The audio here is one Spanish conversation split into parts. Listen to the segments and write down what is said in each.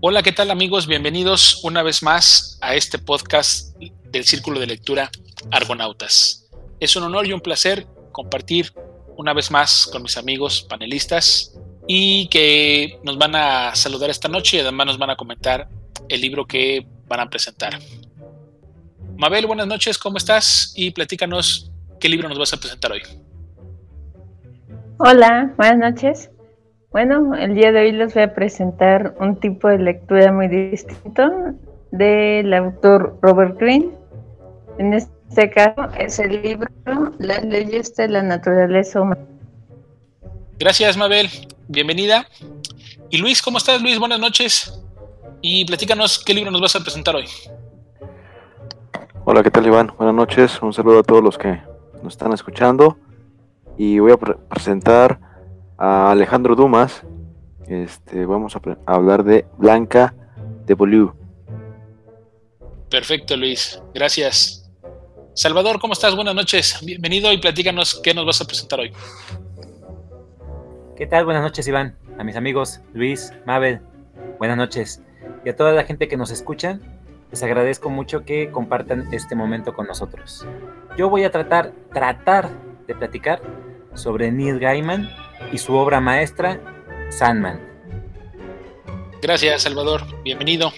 Hola, ¿qué tal amigos? Bienvenidos una vez más a este podcast del Círculo de Lectura Argonautas. Es un honor y un placer compartir una vez más con mis amigos panelistas y que nos van a saludar esta noche y además nos van a comentar el libro que van a presentar. Mabel, buenas noches, ¿cómo estás? Y platícanos qué libro nos vas a presentar hoy. Hola, buenas noches. Bueno, el día de hoy les voy a presentar un tipo de lectura muy distinto del autor Robert Greene. En este caso es el libro Las leyes de la naturaleza humana. Gracias, Mabel. Bienvenida. Y Luis, ¿cómo estás, Luis? Buenas noches. Y platícanos qué libro nos vas a presentar hoy. Hola, ¿qué tal, Iván? Buenas noches. Un saludo a todos los que nos están escuchando. Y voy a presentar a Alejandro Dumas. Este, vamos a, hablar de Blanca de Bolívar. Perfecto, Luis. Gracias. Salvador, ¿cómo estás? Buenas noches. Bienvenido y platícanos qué nos vas a presentar hoy. ¿Qué tal? Buenas noches, Iván. A mis amigos Luis, Mabel, buenas noches. Y a toda la gente que nos escucha, les agradezco mucho que compartan este momento con nosotros. Yo voy a tratar, tratar de platicar sobre Neil Gaiman y su obra maestra, Sandman. Gracias, Salvador. Bienvenido.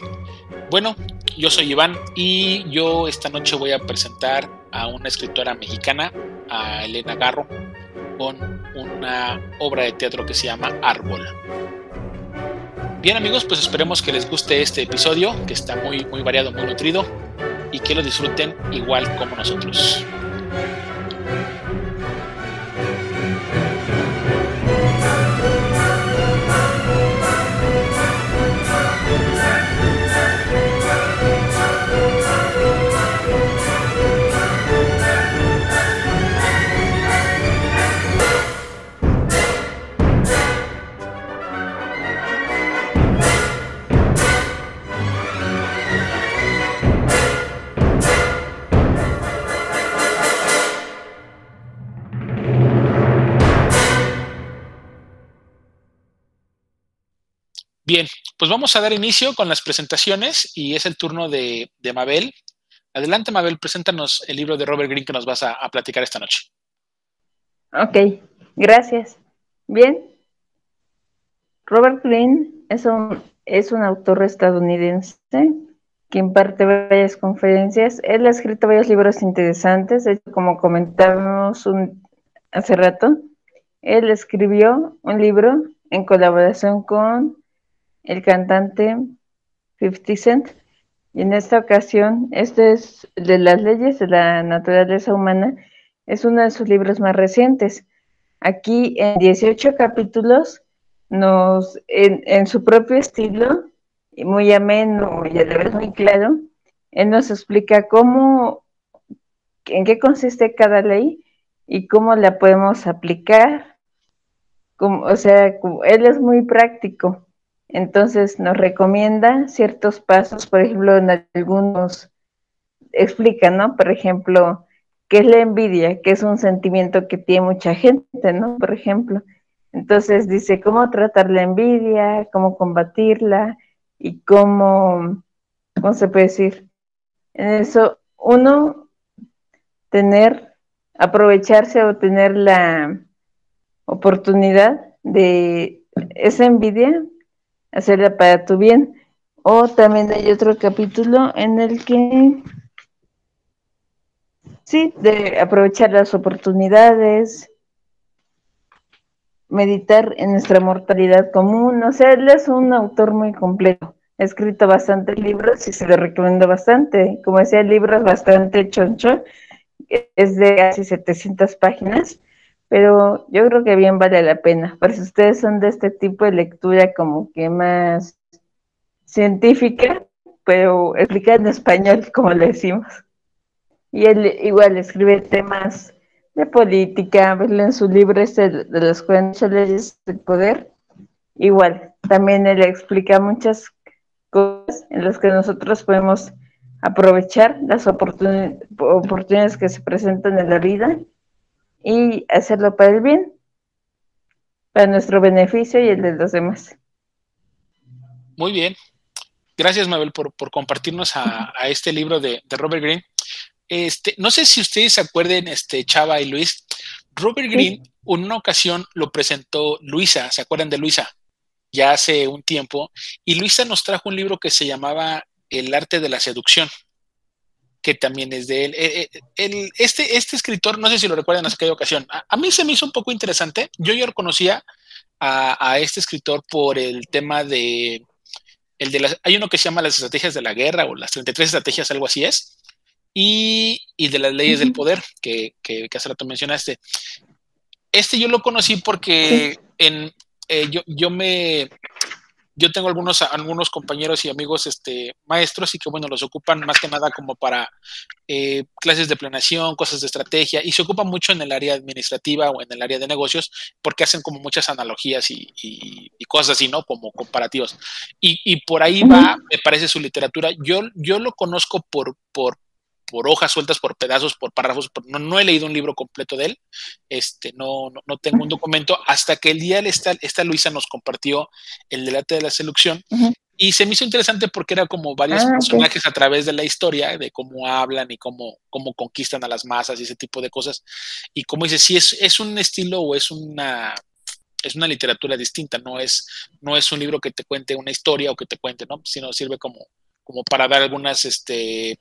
Bueno, yo soy Iván y yo esta noche voy a presentar a una escritora mexicana, a Elena Garro, con una obra de teatro que se llama Árbol. Bien amigos, pues esperemos que les guste este episodio, que está muy, muy variado, muy nutrido, y que lo disfruten igual como nosotros. Pues vamos a dar inicio con las presentaciones y es el turno de, Mabel. Adelante, Mabel, preséntanos el libro de Robert Greene que nos vas a, platicar esta noche. Ok, gracias. Bien. Robert Greene es un, es un autor estadounidense que imparte varias conferencias. Él ha escrito varios libros interesantes, como comentábamos hace rato. Él escribió un libro en colaboración con el cantante 50 Cent. Y en esta ocasión, este es de las leyes de la naturaleza humana, es uno de sus libros más recientes. Aquí en 18 capítulos, nos, en, su propio estilo, y muy ameno y a la vez muy claro, él nos explica cómo, en qué consiste cada ley y cómo la podemos aplicar. Como, o sea, él es muy práctico entonces nos recomienda ciertos pasos, por ejemplo, en algunos explica, ¿no? Por ejemplo, ¿qué es la envidia? Que es un sentimiento que tiene mucha gente, ¿no? Por ejemplo. Entonces dice cómo tratar la envidia, cómo combatirla y cómo, ¿cómo se puede decir? En eso, uno, tener, aprovecharse o tener la oportunidad de esa envidia hacerla para tu bien. O también hay otro capítulo en el que, sí, de aprovechar las oportunidades, meditar en nuestra mortalidad común. O sea, él es un autor muy completo. Ha escrito bastantes libros y se lo recomiendo bastante. Como decía, el libro es bastante choncho. Es de casi 700 páginas pero yo creo que bien vale la pena. Pero si ustedes son de este tipo de lectura como que más científica, pero explicada en español, como le decimos. Y él igual escribe temas de política, verlo en su libro este de las 40 leyes del poder. Igual, también él explica muchas cosas en las que nosotros podemos aprovechar las oportunidades que se presentan en la vida y hacerlo para el bien, para nuestro beneficio y el de los demás. Muy bien. gracias Mabel por, compartirnos a, este libro de, Robert Greene. Este, no sé si ustedes se acuerden, este, Chava y Luis, Robert Greene en una ocasión lo presentó Luisa, ¿se acuerdan de Luisa? Ya hace un tiempo, y Luisa nos trajo un libro que se llamaba El arte de la seducción, que también es de él. Eh, eh, este, este escritor, no sé si lo recuerdan en aquella ocasión, a, mí se me hizo un poco interesante, yo ya conocía a, a este escritor por el tema de el de las, hay uno que se llama las estrategias de la guerra o las 33 estrategias, algo así es, y, de las leyes del poder que, que, que, hace rato mencionaste. Este yo lo conocí porque en, eh, yo, yo me yo tengo algunos, algunos compañeros y amigos este, maestros y que, bueno, los ocupan más que nada como para eh, clases de planeación, cosas de estrategia, y se ocupan mucho en el área administrativa o en el área de negocios porque hacen como muchas analogías y, cosas así, ¿no? Como comparativos. Y, por ahí va, me parece su literatura. Yo, yo lo conozco por, por, por hojas sueltas, por pedazos, por párrafos. no, he leído un libro completo de él, este, no, no, tengo un documento, hasta que el día esta, esta Luisa nos compartió el delate de la seducción. Y se me hizo interesante porque era como varios ah, personajes a través de la historia, de cómo hablan y cómo, cómo conquistan a las masas y ese tipo de cosas. Y como dice, si es, es un estilo o es una, es una literatura distinta, no es, no es un libro que te cuente una historia o que te cuente, ¿no? Sino sirve como, como para dar algunas, este,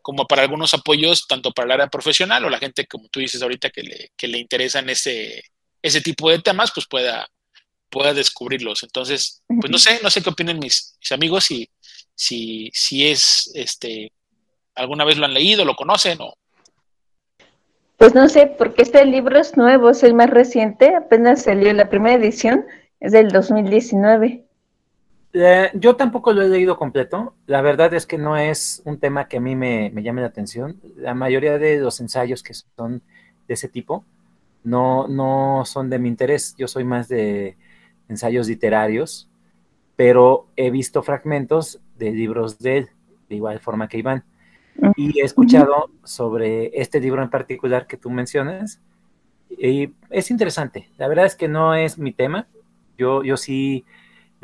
como para algunos apoyos, tanto para el área profesional o la gente, como tú dices ahorita, que le, que le interesan ese, ese tipo de temas, pues pueda, pueda descubrirlos. Entonces, pues no sé, no sé qué opinen mis, mis amigos, si, si, si es, este, alguna vez lo han leído, lo conocen o... Pues no sé, porque este libro es nuevo, es el más reciente, apenas salió la primera edición, es del 2019. Eh, yo tampoco lo he leído completo. La verdad es que no es un tema que a mí me, llame la atención. La mayoría de los ensayos que son de ese tipo no, no son de mi interés. Yo soy más de ensayos literarios, pero he visto fragmentos de libros de él, de igual forma que Iván. Y he escuchado sobre este libro en particular que tú mencionas. Y es interesante. La verdad es que no es mi tema. Yo, yo sí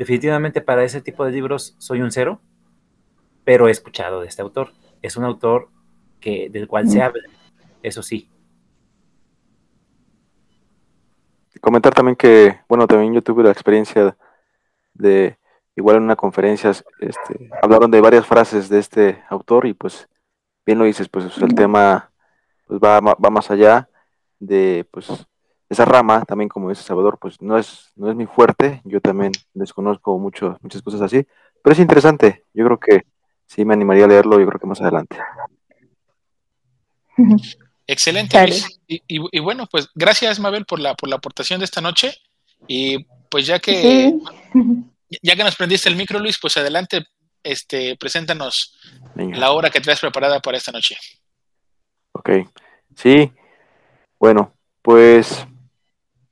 Definitivamente para ese tipo de libros soy un cero, pero he escuchado de este autor. Es un autor que, del cual se habla, eso sí. Comentar también que, bueno, también yo tuve la experiencia de, igual en una conferencia, este, hablaron de varias frases de este autor y pues, bien lo dices, pues el tema pues, va, va más allá de, pues, esa rama, también como dice Salvador, pues no es, no es mi fuerte, yo también desconozco mucho, muchas cosas así, pero es interesante, yo creo que sí me animaría a leerlo, yo creo que más adelante. Excelente, Y, bueno, pues gracias Mabel por la, por la aportación de esta noche, y pues ya que, ya que nos prendiste el micro, Luis, pues adelante, este, preséntanos la obra que traes preparada para esta noche. Ok, sí, bueno, pues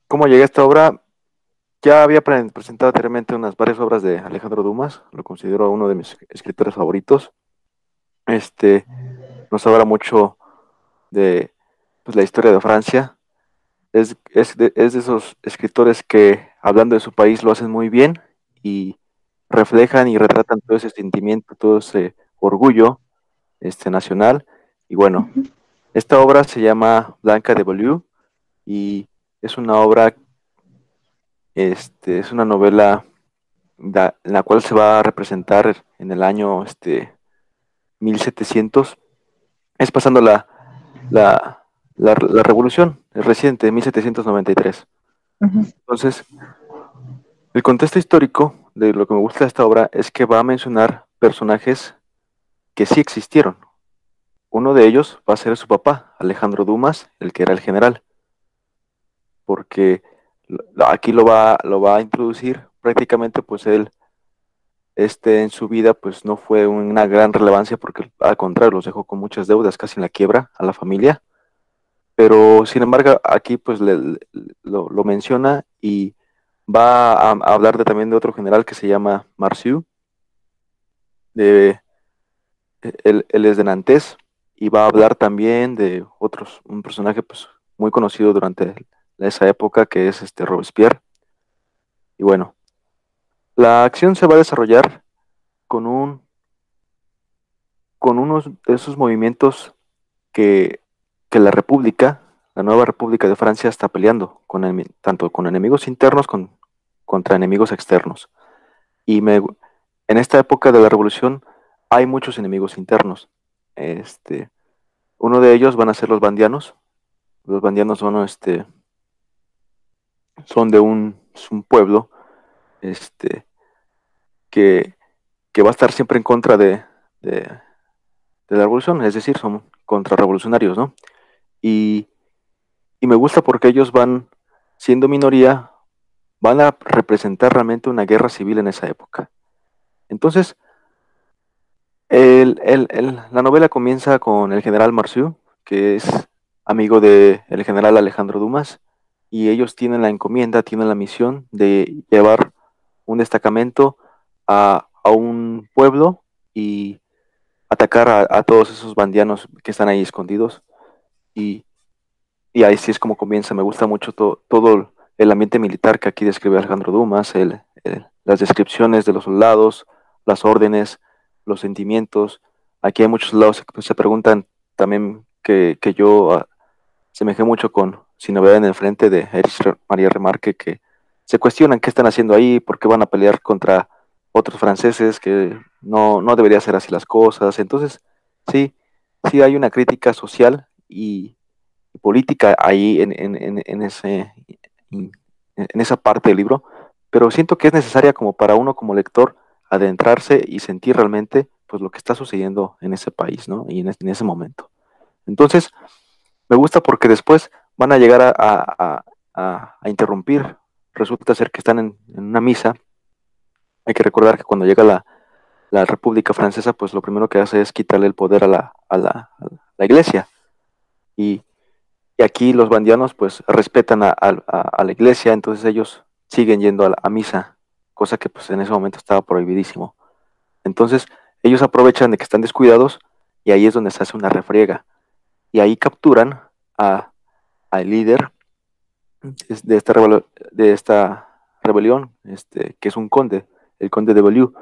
¿Cómo llegué a esta obra? Ya había presentado anteriormente unas varias obras de Alejandro Dumas, lo considero uno de mis escritores favoritos. Este nos habla mucho de pues, la historia de Francia. Es, de, esos escritores que, hablando de su país, lo hacen muy bien y reflejan y retratan todo ese sentimiento, todo ese orgullo este, nacional. Y bueno, esta obra se llama Blanca de Beaulieu y es una obra, este, es una novela en la cual se va a representar en el año este, 1700. Es pasando la, la, la, revolución reciente, 1793. Entonces, el contexto histórico de lo que me gusta de esta obra es que va a mencionar personajes que sí existieron. Uno de ellos va a ser su papá, Alejandro Dumas, el que era el general porque aquí lo va, lo va a introducir prácticamente pues él este en su vida pues no fue una gran relevancia porque al contrario los dejó con muchas deudas casi en la quiebra a la familia. Pero sin embargo aquí pues lo, menciona y va a, hablar también de otro general que se llama Marciu. De él, él, es de Nantes y va a hablar también de otros un personaje pues muy conocido durante esa época que es este Robespierre. Y bueno, la acción se va a desarrollar con un con unos de esos movimientos que, que la República, la nueva República de Francia, está peleando, con tanto con enemigos internos con, contra enemigos externos. Y en esta época de la Revolución hay muchos enemigos internos. Este, uno de ellos van a ser los bandianos. Los bandianos son, este, son de un, un pueblo este, que, que, va a estar siempre en contra de, de, la revolución, es decir, son contrarrevolucionarios, ¿no? Y, y me gusta porque ellos van, siendo minoría, van a representar realmente una guerra civil en esa época. Entonces, el, el, la novela comienza con el general Marciu, que es amigo del el general Alejandro Dumas, y ellos tienen la encomienda, tienen la misión de llevar un destacamento a, a un pueblo y atacar a, todos esos bandianos que están ahí escondidos. Y, y ahí sí es como comienza. Me gusta mucho to, todo el ambiente militar que aquí describe Alejandro Dumas, el, las descripciones de los soldados, las órdenes, los sentimientos. Aquí hay muchos lados que se preguntan también que, que yo uh, semejé mucho con Sin novedad en el frente de María Remarque, que se cuestionan qué están haciendo ahí, por qué van a pelear contra otros franceses, que no, no debería ser así las cosas. Entonces, sí, sí hay una crítica social y, política ahí en, en, en, ese, en esa parte del libro, pero siento que es necesaria como para uno como lector adentrarse y sentir realmente pues lo que está sucediendo en ese país, ¿no? Y en ese momento. Entonces, me gusta porque después van a llegar a, a, a, interrumpir. Resulta ser que están en, una misa. Hay que recordar que cuando llega la, la, República Francesa, pues lo primero que hace es quitarle el poder a la, la, la iglesia. Y, y, aquí los bandianos pues respetan a, la iglesia, entonces ellos siguen yendo a, a misa cosa que pues en ese momento estaba prohibidísimo. Entonces ellos aprovechan de que están descuidados y ahí es donde se hace una refriega. Y ahí capturan a, al líder de esta, de esta rebelión, este, que es un conde, el conde de Beliu,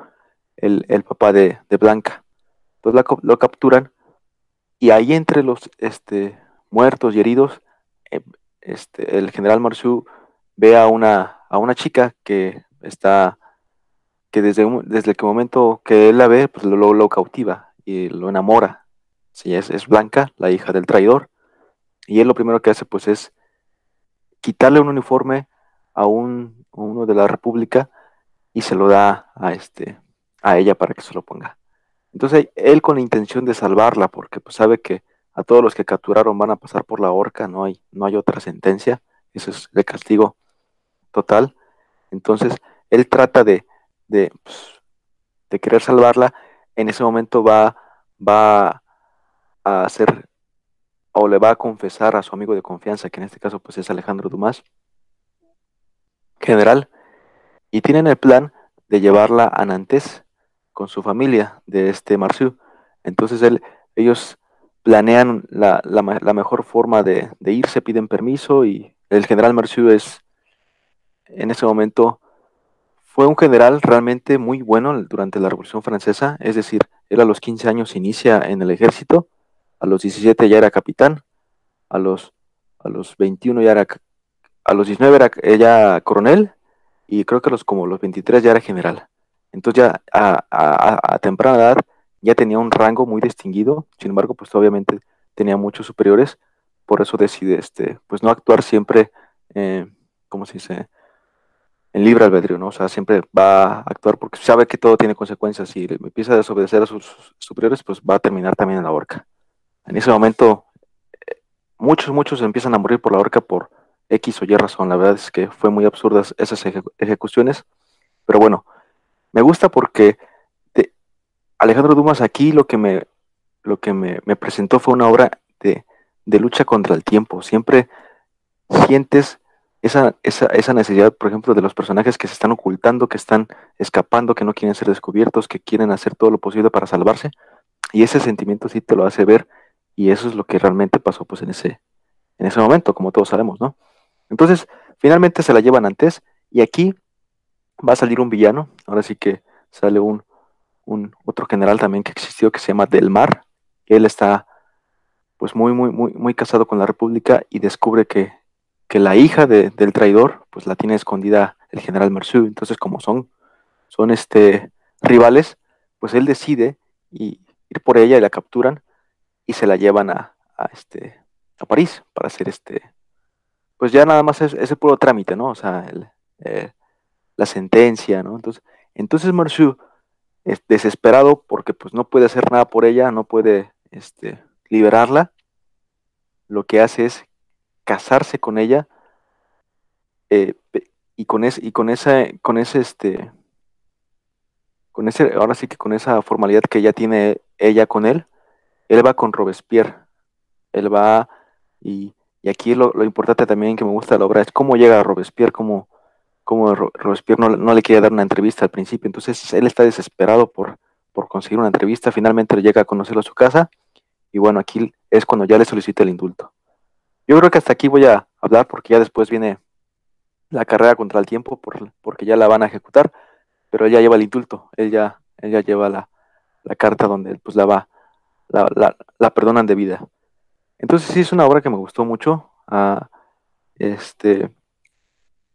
el, el papá de, de, Blanca. Entonces la, lo capturan y ahí entre los este, muertos y heridos, eh, este, el general Marciu ve a una, a una chica que está, que desde, desde el momento que él la ve, pues lo, lo cautiva y lo enamora. Sí, es, es, Blanca, la hija del traidor, y él lo primero que hace pues es quitarle un uniforme a, un, uno de la República y se lo da a, este, a ella para que se lo ponga. Entonces él con la intención de salvarla, porque pues sabe que a todos los que capturaron van a pasar por la horca, no hay, no hay otra sentencia, eso es de castigo total. Entonces, él trata de, de, pues, de querer salvarla, en ese momento va, va a hacer o le va a confesar a su amigo de confianza, que en este caso pues es Alejandro Dumas, general, y tienen el plan de llevarla a Nantes con su familia de este Marciu. Entonces él, ellos planean la, la, mejor forma de, de, irse, piden permiso y el general Marciu es en ese momento fue un general realmente muy bueno durante la Revolución Francesa, es decir, él a los 15 años inicia en el ejército, a los 17 ya era capitán, a los, a los 21 ya era, a los 19 era ella coronel y creo que los, como los 23 ya era general. Entonces ya a, temprana edad ya tenía un rango muy distinguido, sin embargo, pues obviamente tenía muchos superiores, por eso decide este, pues no actuar siempre, eh, ¿cómo se dice? en libre albedrío, ¿no? O sea, siempre va a actuar porque sabe que todo tiene consecuencias. Si empieza a desobedecer a sus superiores, pues va a terminar también en la horca. En ese momento, eh, muchos, muchos empiezan a morir por la horca por X o Y razón. La verdad es que fue muy absurdas esas ejecuciones. Pero bueno, me gusta porque de Alejandro Dumas aquí lo que me, lo que me, me presentó fue una obra de, de lucha contra el tiempo. Siempre sientes esa, esa, esa, necesidad, por ejemplo, de los personajes que se están ocultando, que están escapando, que no quieren ser descubiertos, que quieren hacer todo lo posible para salvarse. Y ese sentimiento sí te lo hace ver y eso es lo que realmente pasó pues en ese, en ese momento, como todos sabemos, ¿no? Entonces, finalmente se la llevan antes y aquí va a salir un villano, ahora sí que sale un, un otro general también que existió que se llama Del Mar, él está pues muy, muy, muy, muy casado con la República y descubre que, que la hija de, del traidor pues la tiene escondida el general Mercier. Entonces como son, son este, rivales, pues él decide y, ir por ella y la capturan y se la llevan a, a este, a París para hacer este, pues ya nada más es ese puro trámite, ¿no? O sea, el, eh, la sentencia, ¿no? Entonces, entonces Marciu, es desesperado porque pues no puede hacer nada por ella, no puede este, liberarla, lo que hace es casarse con ella eh, y con ese, y con esa, con ese, este, con ese, ahora sí que con esa formalidad que ya tiene ella con él, él va con Robespierre, él va y, y aquí lo, lo, importante también que me gusta de la obra es cómo llega a Robespierre, cómo, cómo Robespierre no, no, le quiere dar una entrevista al principio, entonces él está desesperado por, por conseguir una entrevista, finalmente le llega a conocerlo a su casa y bueno, aquí es cuando ya le solicita el indulto. Yo creo que hasta aquí voy a hablar porque ya después viene la carrera contra el tiempo por, porque ya la van a ejecutar, pero él ya lleva el indulto, él ya, él ya lleva la, la carta donde pues la va, la, la, la perdonan de vida. Entonces sí es una obra que me gustó mucho. Uh, este,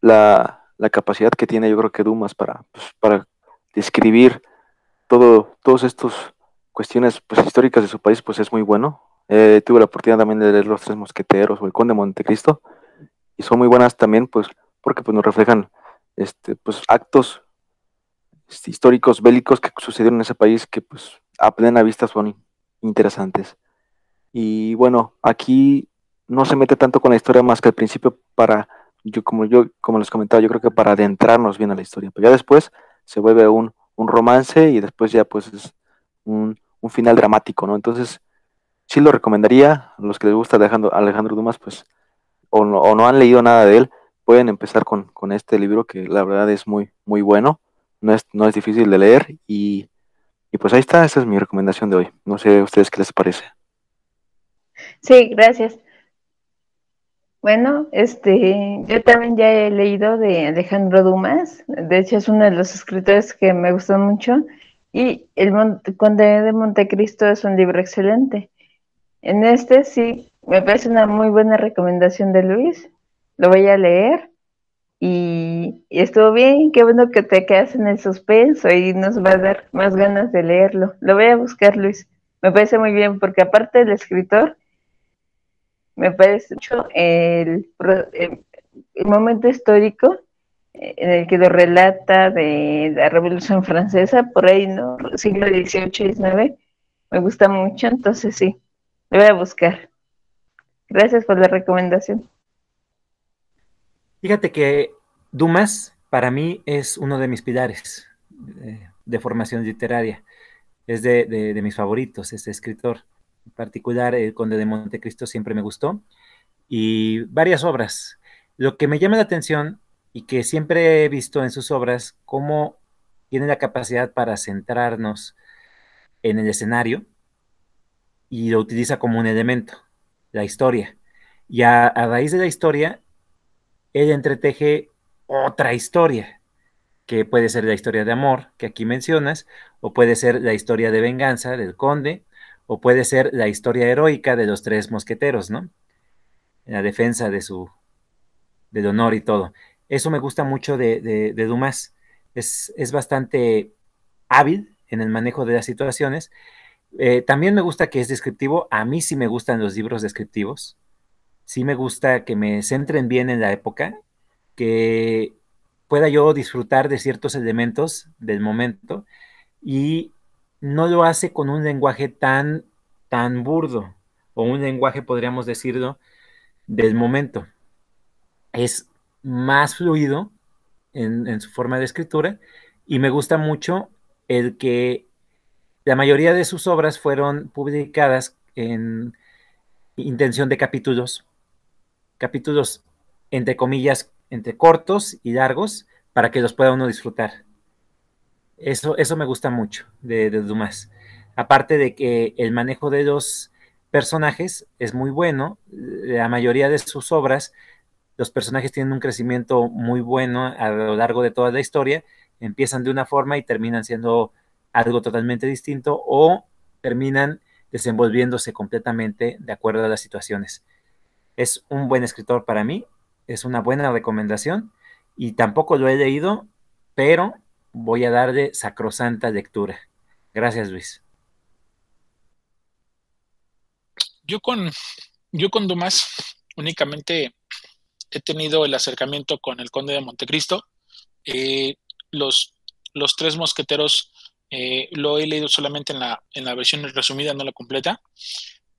la, la, capacidad que tiene yo creo que Dumas para, pues, para describir todo, todos estos cuestiones pues, históricas de su país pues es muy bueno. Eh, tuve la oportunidad también de leer Los Tres Mosqueteros o El Conde de Montecristo y son muy buenas también pues porque pues, nos reflejan este, pues, actos este, históricos bélicos que sucedieron en ese país que pues a plena vista son interesantes. Y bueno, aquí no se mete tanto con la historia más que al principio para, yo como yo, como les comentaba, yo creo que para adentrarnos bien a la historia. Pero ya después se vuelve un, un romance y después ya pues es un, un, final dramático, ¿no? Entonces, sí lo recomendaría, a los que les gusta Alejandro, Alejandro Dumas, pues, o no, o no han leído nada de él, pueden empezar con, con, este libro que la verdad es muy, muy bueno, no es, no es difícil de leer y, y pues ahí está, esa es mi recomendación de hoy. No sé a ustedes qué les parece. Sí, gracias. Bueno, este, yo también ya he leído de Alejandro Dumas, de hecho es uno de los escritores que me gustó mucho, y El Conde de Montecristo es un libro excelente. En este sí, me parece una muy buena recomendación de Luis, lo voy a leer, y, estuvo bien, qué bueno que te quedas en el suspenso y nos va a dar más ganas de leerlo. Lo voy a buscar, Luis. Me parece muy bien, porque aparte del escritor, me parece mucho el, el, el, momento histórico eh, en el que lo relata de la Revolución Francesa, por ahí, ¿no? Siglo XVIII y XIX, me gusta mucho, entonces sí, lo voy a buscar. Gracias por la recomendación. Fíjate que Dumas para mí es uno de mis pilares de, de formación literaria, es de, mis favoritos, este escritor en particular El Conde de Montecristo siempre me gustó, y varias obras. Lo que me llama la atención y que siempre he visto en sus obras, cómo tiene la capacidad para centrarnos en el escenario y lo utiliza como un elemento, la historia. Y a raíz de la historia, él entreteje otra historia, que puede ser la historia de amor, que aquí mencionas, o puede ser la historia de venganza del conde, o puede ser la historia heroica de los tres mosqueteros, ¿no? La defensa de su, del honor y todo. Eso me gusta mucho de, de, de Dumas. Es, es, bastante hábil en el manejo de las situaciones. Eh, también me gusta que es descriptivo. A mí sí me gustan los libros descriptivos. Sí me gusta que me centren bien en la época, que pueda yo disfrutar de ciertos elementos del momento y no lo hace con un lenguaje tan, tan burdo, o un lenguaje, podríamos decirlo, del momento. Es más fluido en, en, su forma de escritura y me gusta mucho el que la mayoría de sus obras fueron publicadas en intención de capítulos, capítulos entre comillas, entre cortos y largos, para que los pueda uno disfrutar. Eso, eso me gusta mucho de, de, Dumas. Aparte de que el manejo de los personajes es muy bueno, la mayoría de sus obras, los personajes tienen un crecimiento muy bueno a lo largo de toda la historia, empiezan de una forma y terminan siendo algo totalmente distinto o terminan desenvolviéndose completamente de acuerdo a las situaciones. Es un buen escritor para mí, es una buena recomendación y tampoco lo he leído, pero voy a darle sacrosanta lectura. Gracias, Luis. Yo con, yo con Dumas únicamente he tenido el acercamiento con el Conde de Montecristo. Eh, los, los tres mosqueteros eh, lo he leído solamente en la, en la versión resumida, no la completa,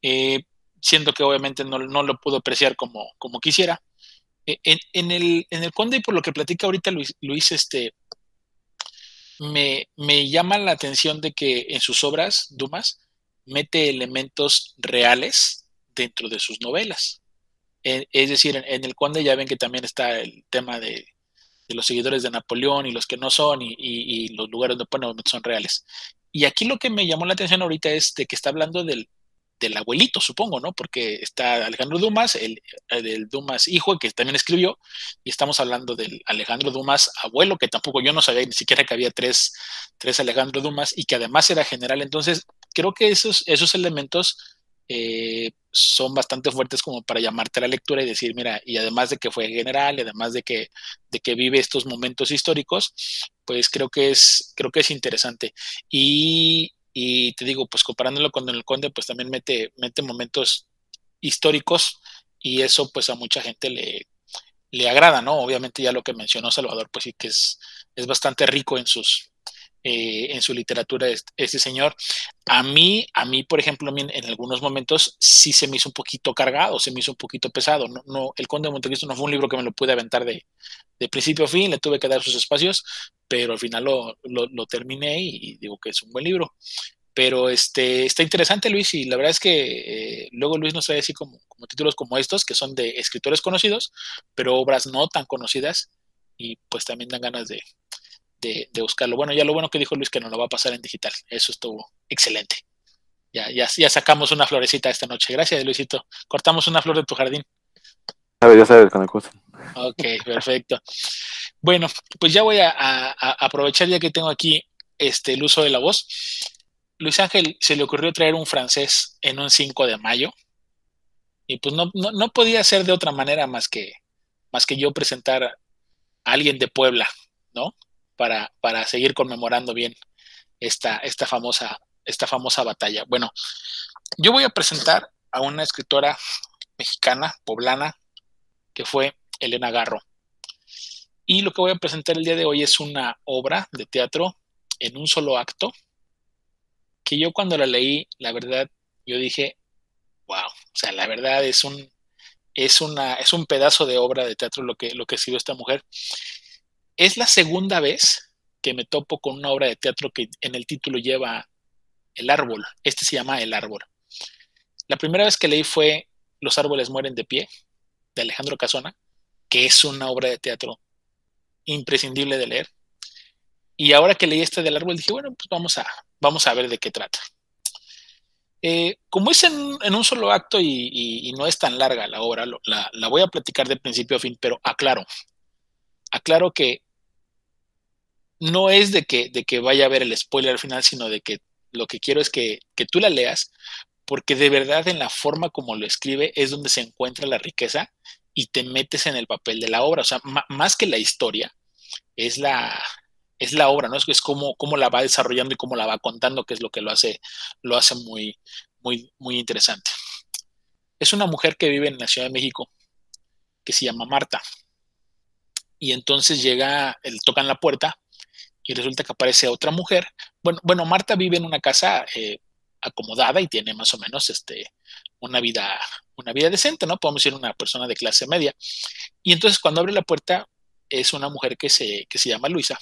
eh, siendo que obviamente no, lo puedo apreciar como, como quisiera. En, el, en el Conde, por lo que platica ahorita Luis, Luis este, me, me, llama la atención de que en sus obras, Dumas, mete elementos reales dentro de sus novelas. es decir, en, El Conde ya ven que también está el tema de, los seguidores de Napoleón y los que no son y, los lugares donde son reales. Y aquí lo que me llamó la atención ahorita es de que está hablando del, del abuelito, supongo, ¿no? Porque está Alejandro Dumas, el, del Dumas hijo, que también escribió, y estamos hablando del Alejandro Dumas abuelo, que tampoco yo no sabía ni siquiera que había tres, tres Alejandro Dumas, y que además era general. Entonces, creo que esos, esos elementos eh, son bastante fuertes como para llamarte a la lectura y decir, mira, y además de que fue general, además de que, de que vive estos momentos históricos, pues creo que es, creo que es interesante. Y, y te digo, pues comparándolo con el Conde, pues también mete, mete momentos históricos y eso pues a mucha gente le, le agrada, ¿no? Obviamente ya lo que mencionó Salvador, pues sí que es, es bastante rico en sus, eh, en su literatura este, señor. A mí, a mí, por ejemplo, en algunos momentos sí se me hizo un poquito cargado, se me hizo un poquito pesado. No, no, el Conde de Montecristo no fue un libro que me lo pude aventar de, de principio a fin, le tuve que dar sus espacios, pero al final lo, lo, terminé y digo que es un buen libro. Pero este, está interesante, Luis, y la verdad es que eh, luego Luis nos trae así como, como títulos como estos, que son de escritores conocidos, pero obras no tan conocidas, y pues también dan ganas de, de, buscarlo. Bueno, ya lo bueno que dijo Luis que no lo va a pasar en digital. Eso estuvo excelente. Ya, ya, ya sacamos una florecita esta noche. Gracias, Luisito. Cortamos una flor de tu jardín. ver, ya sabes, con el Ok, perfecto. Bueno, pues ya voy a, aprovechar ya que tengo aquí este, el uso de la voz. Luis Ángel se le ocurrió traer un francés en un 5 de mayo. Y pues no, no, no podía ser de otra manera más que, más que yo presentar a alguien de Puebla, ¿no? Para, seguir conmemorando bien esta, esta, famosa, esta famosa batalla. Bueno, yo voy a presentar a una escritora mexicana, poblana, que fue Elena Garro. Y lo que voy a presentar el día de hoy es una obra de teatro en un solo acto, que yo cuando la leí, la verdad, yo dije, wow, o sea, la verdad es un, es una, es un pedazo de obra de teatro lo que, lo que ha sido esta mujer. Es la segunda vez que me topo con una obra de teatro que en el título lleva El árbol. Este se llama El árbol. La primera vez que leí fue Los árboles mueren de pie, de Alejandro Casona, que es una obra de teatro imprescindible de leer. Y ahora que leí este del árbol, dije, bueno, pues vamos a, vamos a ver de qué trata. Eh, como es en, un solo acto y, no es tan larga la obra, la, la, voy a platicar de principio a fin, pero aclaro, aclaro que no es de que, de que vaya a ver el spoiler al final, sino de que lo que quiero es que, tú la leas, porque de verdad en la forma como lo escribe es donde se encuentra la riqueza y te metes en el papel de la obra. O sea, más que la historia, es la, es la obra, ¿no? Es, es cómo, cómo, la va desarrollando y cómo la va contando, que es lo que lo hace, lo hace muy, muy, muy interesante. Es una mujer que vive en la Ciudad de México, que se llama Marta y entonces llega, él tocan la puerta y resulta que aparece otra mujer. Bueno, bueno Marta vive en una casa eh, acomodada y tiene más o menos este, una, vida, una vida decente, ¿no? Podemos decir una persona de clase media. Y entonces cuando abre la puerta es una mujer que se, que se llama Luisa,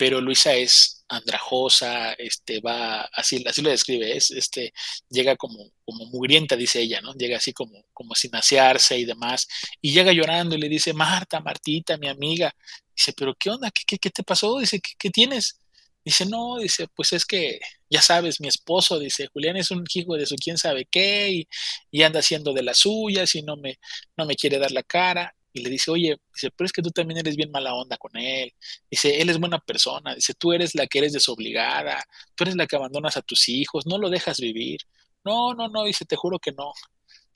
pero Luisa es andrajosa, este, va, así, así lo describe, es, este, llega como, como mugrienta, dice ella, ¿no? Llega así como, como sin asearse y demás, y llega llorando y le dice, Marta, Martita, mi amiga, dice, pero ¿qué onda? ¿Qué, qué, te pasó? Dice, ¿qué, tienes? Dice, no, dice, pues es que, ya sabes, mi esposo, dice, Julián es un hijo de su quién sabe qué, y, anda haciendo de las suyas y no me, no me quiere dar la cara. Y le dice, oye, dice, pero es que tú también eres bien mala onda con él. Dice, él es buena persona. Dice, tú eres la que eres desobligada, tú eres la que abandonas a tus hijos, no lo dejas vivir. No, no, no, dice, te juro que no.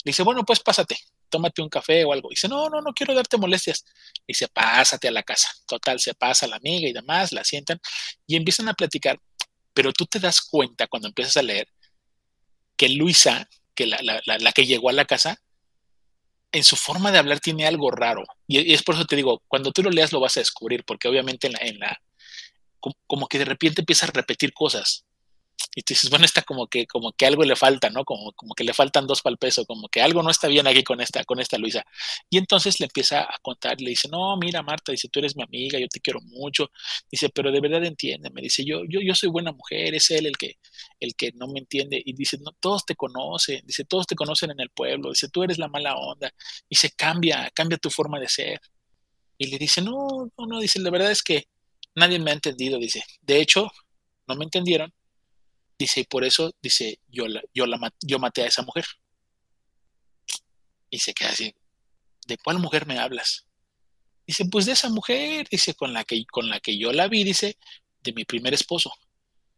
Dice, bueno, pues pásate, tómate un café o algo. Dice, no, no, no quiero darte molestias. Dice, pásate a la casa. Total, se pasa la amiga y demás, la sientan y empiezan a platicar. Pero tú te das cuenta cuando empiezas a leer que Luisa, que la, la, la, la que llegó a la casa, en su forma de hablar tiene algo raro. Y, es por eso te digo, cuando tú lo leas lo vas a descubrir, porque obviamente en la, en la como que de repente empieza a repetir cosas y tú dices, bueno, está como que, como que algo le falta, ¿no? Como, como que le faltan dos para el como que algo no está bien aquí con esta, con esta Luisa. Y entonces le empieza a contar, le dice, no, mira, Marta, dice, tú eres mi amiga, yo te quiero mucho. Dice, pero de verdad entiéndeme. Dice, yo, yo, yo soy buena mujer, es él el que, el que no me entiende. Y dice, no, todos te conocen, dice, todos te conocen en el pueblo, dice, tú eres la mala onda. Se cambia, cambia tu forma de ser. Y le dice, no, no, no, dice, la verdad es que nadie me ha entendido, dice. De hecho, no me entendieron Dice, y por eso, dice, yo, la, yo, la, yo maté a esa mujer. Y se queda así, ¿de cuál mujer me hablas? Dice, pues de esa mujer, dice, con la que, con la que yo la vi, dice, de mi primer esposo.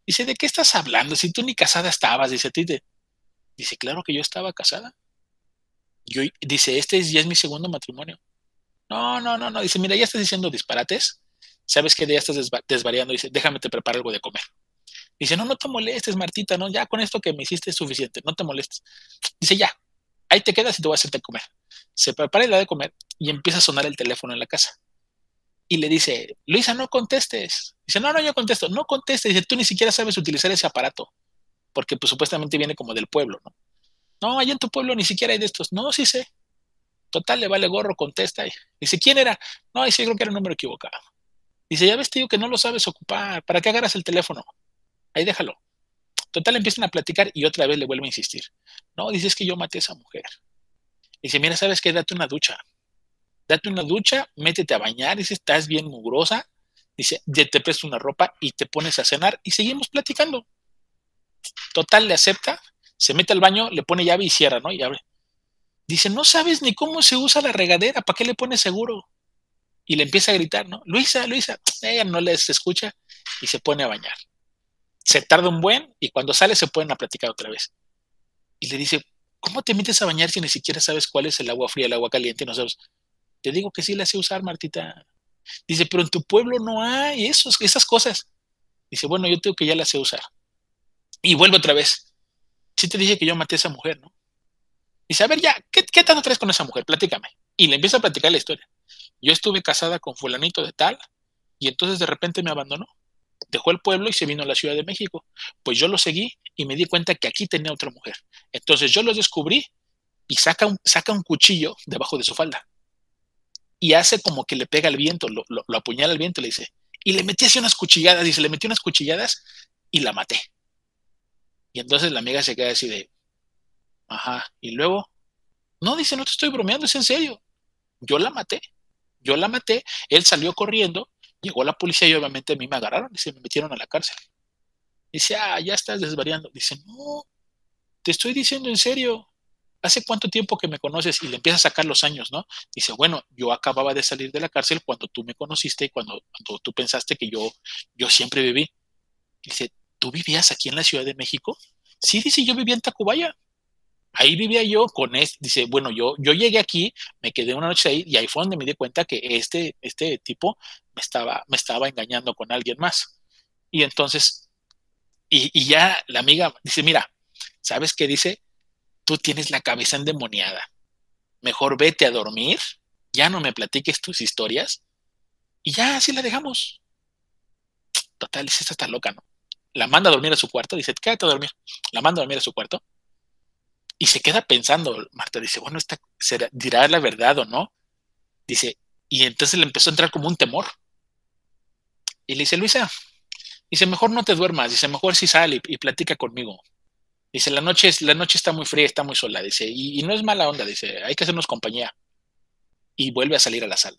Dice, ¿de qué estás hablando? Si tú ni casada estabas, dice, Tite. Dice, claro que yo estaba casada. Yo, dice, este es, ya es mi segundo matrimonio. No, no, no, no. Dice, mira, ya estás diciendo disparates. ¿Sabes que ya estás desvariando? Dice, déjame te preparo algo de comer. Dice, no, no te molestes, Martita, no, ya con esto que me hiciste es suficiente, no te molestes. Dice, ya, ahí te quedas y te voy a hacerte comer. Se prepara la de comer y empieza a sonar el teléfono en la casa. Y le dice, Luisa, no contestes. Dice, no, no, yo contesto, no contestes. Dice, tú ni siquiera sabes utilizar ese aparato, porque pues supuestamente viene como del pueblo, ¿no? No, allá en tu pueblo ni siquiera hay de estos. No, sí sé. Total, le vale gorro, contesta. Dice, ¿quién era? No, dice, creo que era un número equivocado. Dice, ya ves, tío, que no lo sabes ocupar. ¿Para qué agarras el teléfono? Ahí déjalo. Total, empiezan a platicar y otra vez le vuelve a insistir. No, dices que yo maté a esa mujer. Dice, mira, ¿sabes qué? Date una ducha. Date una ducha, métete a bañar, dice, estás bien mugrosa. Dice, te presto una ropa y te pones a cenar y seguimos platicando. Total, le acepta, se mete al baño, le pone llave y cierra, ¿no? Y abre. Dice, no sabes ni cómo se usa la regadera, ¿para qué le pones seguro? Y le empieza a gritar, ¿no? Luisa, Luisa, ella no les escucha y se pone a bañar se tarda un buen y cuando sale se pueden a platicar otra vez. Y le dice, ¿cómo te metes a bañar si ni siquiera sabes cuál es el agua fría, el agua caliente? No sabes. Te digo que sí la sé usar, Martita. Dice, pero en tu pueblo no hay esos, esas cosas. Dice, bueno, yo tengo que ya la sé usar. Y vuelve otra vez. Sí te dije que yo maté a esa mujer, ¿no? Dice, a ver, ya, ¿qué, qué tanto traes con esa mujer? Platícame. Y le empieza a platicar la historia. Yo estuve casada con fulanito de tal y entonces de repente me abandonó dejó el pueblo y se vino a la Ciudad de México. Pues yo lo seguí y me di cuenta que aquí tenía otra mujer. Entonces yo lo descubrí y saca un, saca un cuchillo debajo de su falda. Y hace como que le pega el viento, lo, lo, apuñala el viento, le dice. Y le metí así unas cuchilladas, dice, le metí unas cuchilladas y la maté. Y entonces la amiga se queda así de, ajá, y luego, no, dice, no te estoy bromeando, es en serio. Yo la maté, yo la maté, él salió corriendo Llegó la policía y obviamente a mí me agarraron y se me metieron a la cárcel. Dice, ah, ya estás desvariando. Dice, no, te estoy diciendo en serio. ¿Hace cuánto tiempo que me conoces? Y le empieza a sacar los años, ¿no? Dice, bueno, yo acababa de salir de la cárcel cuando tú me conociste y cuando, cuando tú pensaste que yo, yo siempre viví. Dice, ¿tú vivías aquí en la Ciudad de México? Sí, dice, yo vivía en Tacubaya ahí vivía yo con este, dice, bueno, yo, yo llegué aquí, me quedé una noche ahí y ahí fue donde me di cuenta que este, este tipo me estaba, me estaba engañando con alguien más. Y entonces, y, ya la amiga dice, mira, ¿sabes qué dice? Tú tienes la cabeza endemoniada. Mejor vete a dormir, ya no me platiques tus historias y ya así la dejamos. Total, esta está loca, ¿no? La manda a dormir a su cuarto, dice, quédate a dormir. La manda a dormir a su cuarto y se queda pensando, Marta dice, bueno, esta será, dirá la verdad o no. Dice, y entonces le empezó a entrar como un temor. Y le dice, Luisa, dice, mejor no te duermas, dice, mejor si sale y, platica conmigo. Dice, la noche, la noche está muy fría, está muy sola, dice, y, y, no es mala onda, dice, hay que hacernos compañía. Y vuelve a salir a la sala.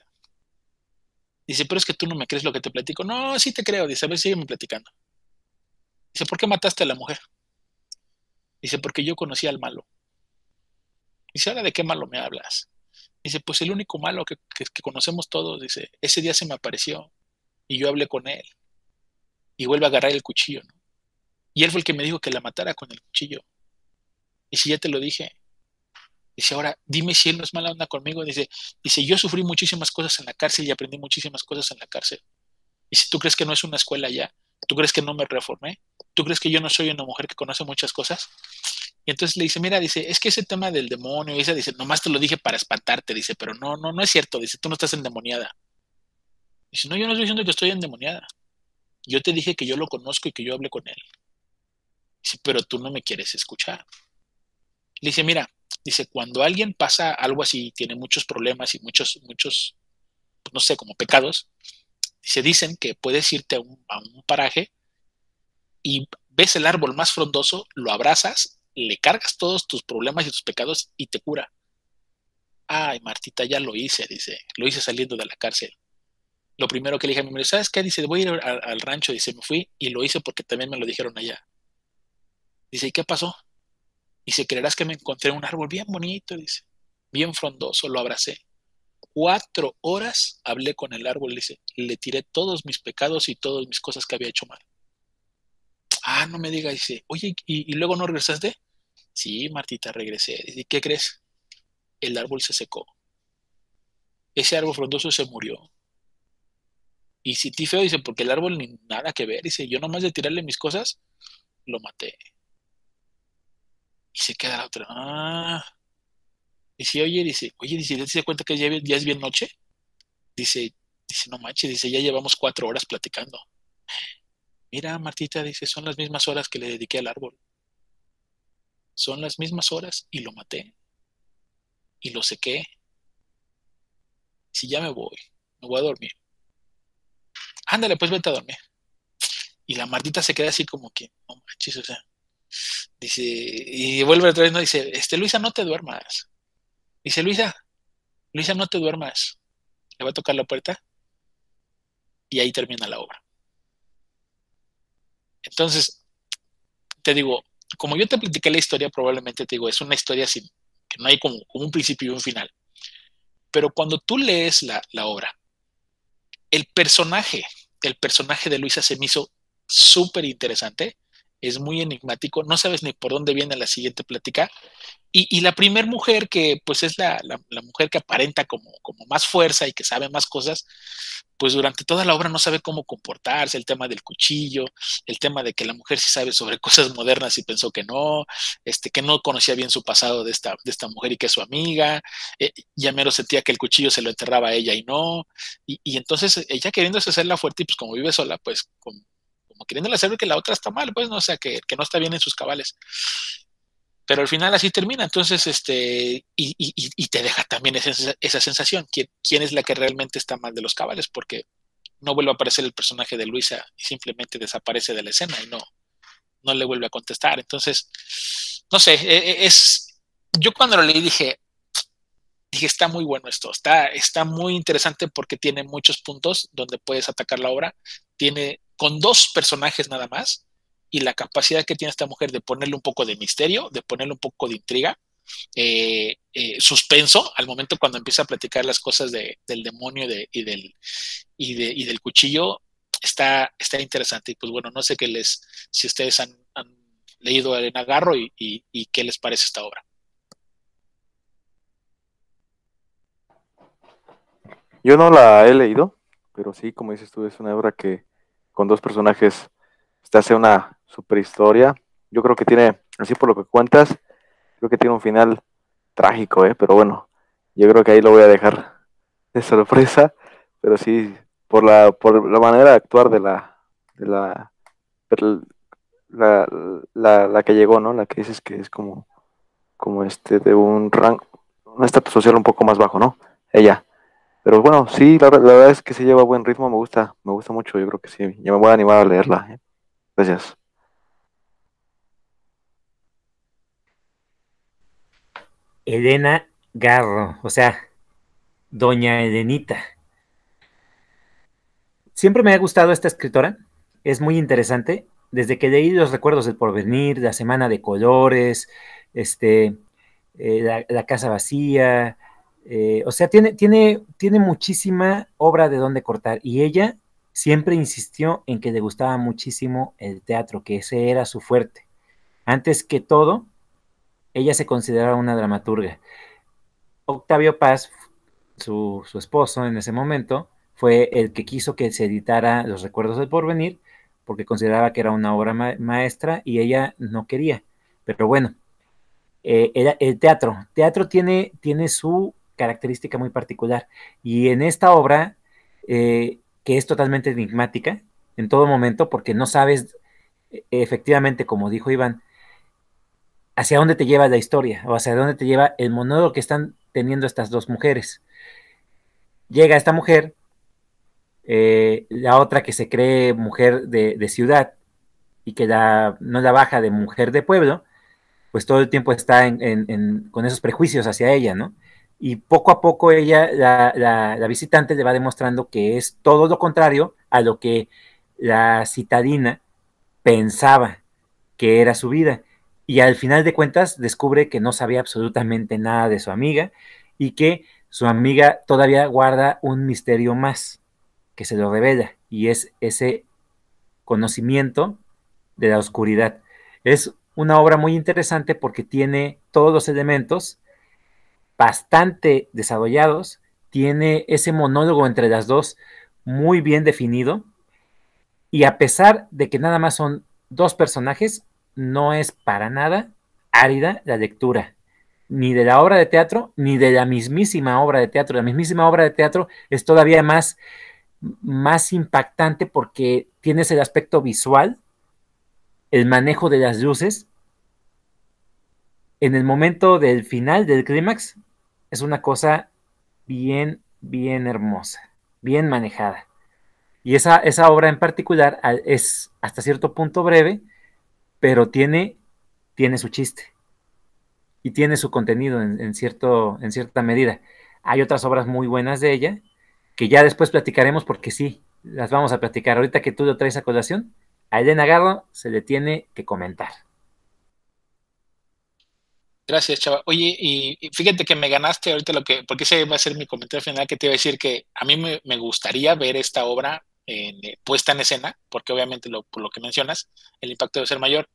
Dice, pero es que tú no me crees lo que te platico. No, sí te creo, dice, a ver, sígueme platicando. Dice, ¿por qué mataste a la mujer? Dice, porque yo conocía al malo. Dice, ahora de qué malo me hablas. Dice, pues el único malo que, conocemos todos, dice, ese día se me apareció y yo hablé con él. Y vuelve a agarrar el cuchillo, ¿no? Y él fue el que me dijo que la matara con el cuchillo. Y si ya te lo dije, dice, ahora dime si él no es mala onda conmigo. Dice, dice, yo sufrí muchísimas cosas en la cárcel y aprendí muchísimas cosas en la cárcel. Y si tú crees que no es una escuela ya, tú crees que no me reformé, tú crees que yo no soy una mujer que conoce muchas cosas. Y entonces le dice, mira, dice, es que ese tema del demonio, y esa dice, nomás te lo dije para espantarte, dice, pero no, no, no es cierto, dice, tú no estás endemoniada. Dice, no, yo no estoy diciendo que estoy endemoniada. Yo te dije que yo lo conozco y que yo hablé con él. Dice, pero tú no me quieres escuchar. Le dice, mira, dice, cuando alguien pasa algo así, tiene muchos problemas y muchos, muchos, pues, no sé, como pecados, dice, dicen que puedes irte a un, a un paraje y ves el árbol más frondoso, lo abrazas, le cargas todos tus problemas y tus pecados y te cura. Ay, Martita, ya lo hice, dice, lo hice saliendo de la cárcel. Lo primero que le dije a mi madre, ¿sabes qué? Dice, voy a ir al, rancho, dice, me fui y lo hice porque también me lo dijeron allá. Dice, ¿y qué pasó? Dice, creerás que me encontré un árbol bien bonito, dice, bien frondoso, lo abracé. Cuatro horas hablé con el árbol, dice, le tiré todos mis pecados y todas mis cosas que había hecho mal. Ah, no me diga, dice, oye, ¿y, luego no regresaste? Sí, Martita, regresé. ¿Y qué crees? El árbol se secó. Ese árbol frondoso se murió. Y si ti feo, dice, porque el árbol ni nada que ver. Dice, yo nomás de tirarle mis cosas, lo maté. Y se queda la otra. Ah. Dice, oye, dice, oye, dice, ¿te das cuenta que ya, ya, es bien noche? Dice, dice, no manches, dice, ya llevamos cuatro horas platicando. Mira, Martita, dice, son las mismas horas que le dediqué al árbol. Son las mismas horas y lo maté. Y lo sequé. Si ya me voy, me voy a dormir. Ándale, pues vete a dormir. Y la Martita se queda así como que, no manches, o sea, Dice, y vuelve otra vez, no dice, este, Luisa, no te duermas. Dice, Luisa, Luisa, no te duermas. Le va a tocar la puerta y ahí termina la obra. Entonces, te digo, como yo te platiqué la historia, probablemente te digo, es una historia sin, que no hay como, un principio y un final. Pero cuando tú lees la, la obra, el personaje, el personaje de Luisa se me hizo súper interesante es muy enigmático, no sabes ni por dónde viene la siguiente plática. Y, la primer mujer que pues es la, mujer que aparenta como, como más fuerza y que sabe más cosas, pues durante toda la obra no sabe cómo comportarse, el tema del cuchillo, el tema de que la mujer sí sabe sobre cosas modernas y pensó que no, este, que no conocía bien su pasado de esta, de esta mujer y que es su amiga, eh, ya mero sentía que el cuchillo se lo enterraba a ella y no, y, y entonces ella queriéndose hacerla fuerte y pues como vive sola, pues como queriéndole hacer que la otra está mal, pues, no, o sea, que, no está bien en sus cabales. Pero al final así termina, entonces, este, y, te deja también esa, esa sensación, ¿quién, quién es la que realmente está mal de los cabales, porque no vuelve a aparecer el personaje de Luisa y simplemente desaparece de la escena y no, no le vuelve a contestar. Entonces, no sé, e, e, es, yo cuando lo leí dije, dije, está muy bueno esto, está, está muy interesante porque tiene muchos puntos donde puedes atacar la obra, tiene con dos personajes nada más y la capacidad que tiene esta mujer de ponerle un poco de misterio, de ponerle un poco de intriga, eh, eh, suspenso al momento cuando empieza a platicar las cosas del demonio y, del, y, del cuchillo, está, está interesante. Y pues bueno, no sé qué les, si ustedes han, leído a Elena Garro y, y qué les parece esta obra. Yo no la he leído, pero sí, como dices tú, es una obra que con dos personajes, te hace una super historia. Yo creo que tiene, así por lo que cuentas, creo que tiene un final trágico, ¿eh? pero bueno, yo creo que ahí lo voy a dejar de sorpresa, pero sí, por la, por la manera de actuar de la, de la, la, la, que llegó, ¿no? La que dices que es como, como este, de un rango, un estatus social un poco más bajo, ¿no? Ella. Pero bueno, sí, la, verdad es que se lleva buen ritmo, me gusta, me gusta mucho, yo creo que sí, ya me voy a animar a leerla. ¿eh? Gracias. Elena Garro, o sea, Doña Elenita. Siempre me ha gustado esta escritora, es muy interesante. Desde que leí los recuerdos del porvenir, la semana de colores, este, eh, la, casa vacía, Eh, o sea, tiene, tiene, tiene muchísima obra de donde cortar y ella siempre insistió en que le gustaba muchísimo el teatro, que ese era su fuerte. Antes que todo, ella se consideraba una dramaturga. Octavio Paz, su, esposo en ese momento, fue el que quiso que se editara Los Recuerdos del Porvenir, porque consideraba que era una obra maestra y ella no quería. Pero bueno, eh, el teatro. Teatro tiene, tiene su característica muy particular. Y en esta obra, eh, que es totalmente enigmática en todo momento, porque no sabes e, efectivamente, como dijo Iván, hacia dónde te lleva la historia o hacia dónde te lleva el monólogo que están teniendo estas dos mujeres. Llega esta mujer, eh, la otra que se cree mujer de, ciudad y que no la baja de mujer de pueblo, pues todo el tiempo está con esos prejuicios hacia ella, ¿no? Y poco a poco ella, la, visitante, le va demostrando que es todo lo contrario a lo que la citadina pensaba que era su vida y al final de cuentas descubre que no sabía absolutamente nada de su amiga y que su amiga todavía guarda un misterio más que se lo revela y es ese conocimiento de la oscuridad. Es una obra muy interesante porque tiene todos los elementos bastante desarrollados, tiene ese monólogo entre las dos muy bien definido y a pesar de que nada más son dos personajes, no es para nada árida la lectura, ni de la obra de teatro, ni de la mismísima obra de teatro. La mismísima obra de teatro es todavía más, más impactante porque tienes el aspecto visual, el manejo de las luces. En el momento del final, del clímax, es una cosa bien, bien hermosa, bien manejada. Y esa, esa obra en particular es hasta cierto punto breve, pero tiene, tiene su chiste y tiene su contenido en, cierto, en cierta medida. Hay otras obras muy buenas de ella que ya después platicaremos porque sí, las vamos a platicar. Ahorita que tú lo traes a colación, a Elena Garro se le tiene que comentar. Gracias, Chava. Oye, y, fíjate que me ganaste ahorita lo que, porque ese va a ser mi comentario final, que te iba a decir que a mí me gustaría ver esta obra eh, puesta en escena, porque obviamente lo, por lo que mencionas, el impacto debe ser mayor.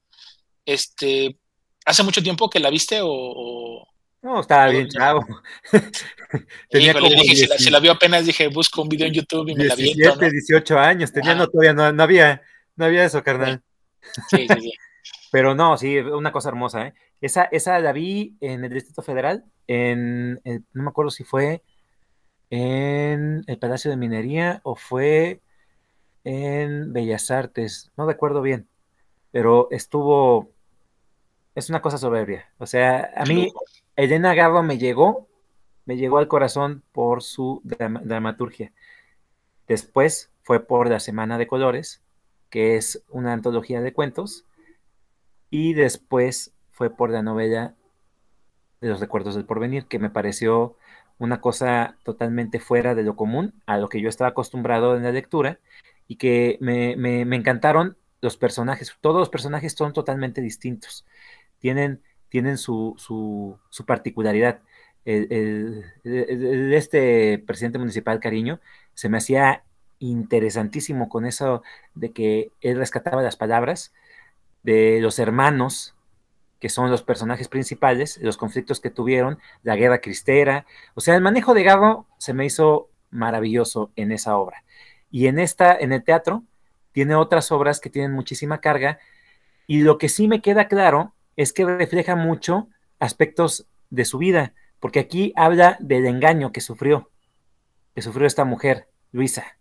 Este, ¿Hace mucho tiempo que la viste o...? no, estaba bien chavo. tenía como dije, si, la, vio apenas, dije, busco un video en YouTube y me la vi. 17, 18 años, tenía, no, todavía no, había, no había eso, carnal. Sí, sí, sí. Pero no, sí, una cosa hermosa, ¿eh? Esa, esa la vi en el Distrito Federal, en, no me acuerdo si fue en el Palacio de Minería o fue en Bellas Artes, no recuerdo bien, pero estuvo, es una cosa soberbia. O sea, a mí Elena Garro me llegó, me llegó al corazón por su dramaturgia. Después fue por La Semana de Colores, que es una antología de cuentos, y después fue por la novela de los recuerdos del porvenir, que me pareció una cosa totalmente fuera de lo común, a lo que yo estaba acostumbrado en la lectura, y que me, encantaron los personajes. Todos los personajes son totalmente distintos. Tienen, tienen su, su, particularidad. este presidente municipal, Cariño, se me hacía interesantísimo con eso de que él rescataba las palabras de los hermanos, que son los personajes principales, los conflictos que tuvieron, la guerra cristera. O sea, el manejo de Garro se me hizo maravilloso en esa obra. Y en esta, en el teatro, tiene otras obras que tienen muchísima carga. Y lo que sí me queda claro es que refleja mucho aspectos de su vida, porque aquí habla del engaño que sufrió, que sufrió esta mujer, Luisa.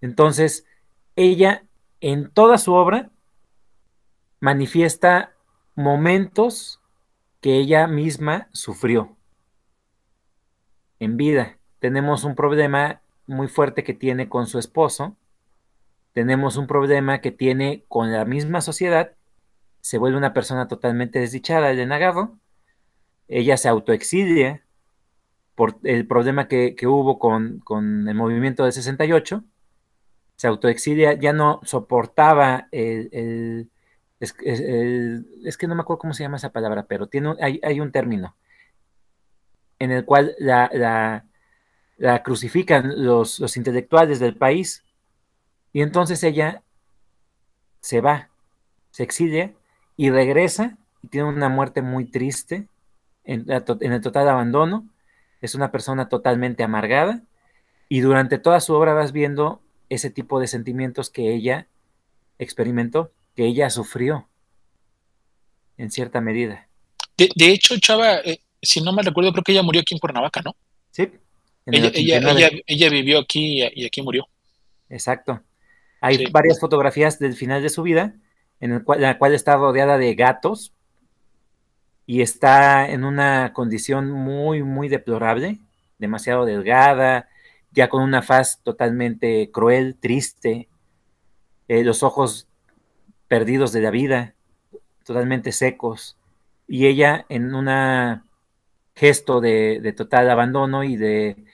Entonces, ella en toda su obra manifiesta momentos que ella misma sufrió en vida. Tenemos un problema muy fuerte que tiene con su esposo, tenemos un problema que tiene con la misma sociedad, se vuelve una persona totalmente desdichada, de Nagarro, ella se autoexilia por el problema que, hubo con, el movimiento del 68, se autoexilia, ya no soportaba el, es, que no me acuerdo cómo se llama esa palabra, pero tiene, hay, hay un término. en el cual la, crucifican los, los intelectuales del país y entonces ella se va, se exilia y regresa y tiene una muerte muy triste en, el total abandono. Es una persona totalmente amargada y durante toda su obra vas viendo ese tipo de sentimientos que ella experimentó, que ella sufrió en cierta medida. De, hecho, Chava, eh, si no me recuerdo, creo que ella murió aquí en Cuernavaca, ¿no? Sí. Ella, vivió aquí y aquí murió. Exacto. Hay varias fotografías del final de su vida, en, la cual está rodeada de gatos y está en una condición muy, muy deplorable, demasiado delgada, ya con una faz totalmente cruel, triste, eh, los ojos perdidos de la vida, totalmente secos, y ella en un gesto de, total abandono y de,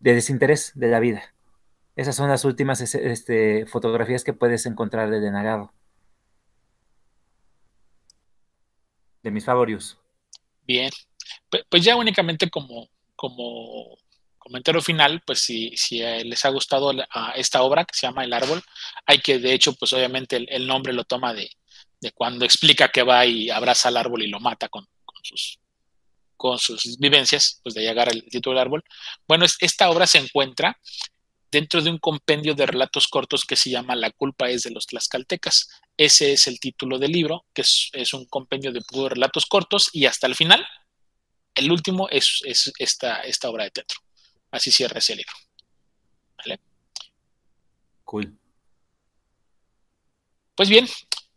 desinterés de la vida. Esas son las últimas este, fotografías que puedes encontrar de Denagado. De mis favoritos. Bien. Pues ya únicamente como, como comentario final, pues si, si les ha gustado esta obra que se llama El Árbol, hay que, de hecho, pues obviamente el, nombre lo toma de, cuando explica que va y abraza al árbol y lo mata con, sus, con sus vivencias, pues de llegar al título del árbol. Bueno, esta obra se encuentra dentro de un compendio de relatos cortos que se llama La culpa es de los tlaxcaltecas. Ese es el título del libro, que es, un compendio de puros relatos cortos y hasta el final, el último es, esta, esta obra de teatro. Así cierra ese libro. ¿Vale? Cool. Pues bien,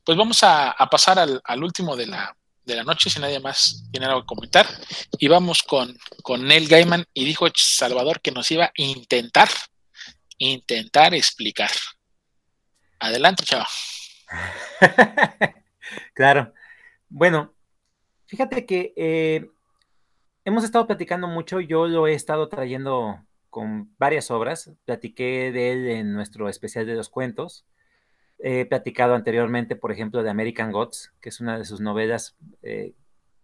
pues vamos a, pasar al, último de la, de la, noche, si nadie más tiene algo que comentar. Y vamos con, con Neil Gaiman y dijo Salvador que nos iba a intentar, intentar explicar. Adelante, chava. claro. Bueno, fíjate que eh, hemos estado platicando mucho, yo lo he estado trayendo con varias obras, platiqué de él en nuestro especial de los cuentos, he platicado anteriormente, por ejemplo, de American Gods, que es una de sus novelas eh,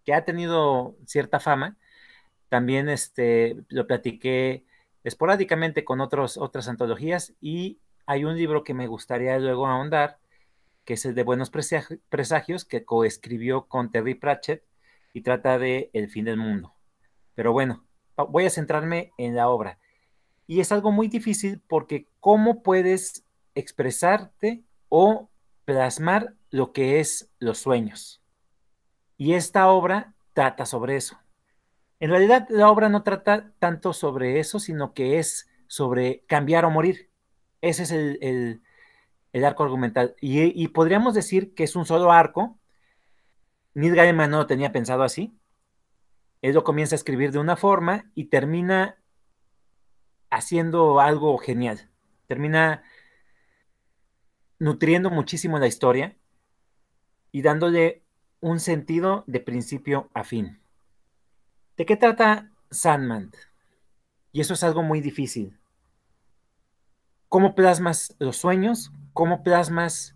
que ha tenido cierta fama, también este, lo platiqué esporádicamente con otros, otras antologías y hay un libro que me gustaría luego ahondar, que es el de Buenos Presagios, que coescribió con Terry Pratchett y trata de El fin del mundo. Pero bueno, voy a centrarme en la obra. Y es algo muy difícil porque ¿cómo puedes expresarte o plasmar lo que es los sueños? Y esta obra trata sobre eso. En realidad la obra no trata tanto sobre eso, sino que es sobre cambiar o morir. Ese es el, arco argumental. Y, podríamos decir que es un solo arco. Neil Gaiman no lo tenía pensado así, él lo comienza a escribir de una forma y termina haciendo algo genial. Termina nutriendo muchísimo la historia y dándole un sentido de principio a fin. ¿De qué trata Sandman? Y eso es algo muy difícil. ¿Cómo plasmas los sueños? ¿Cómo plasmas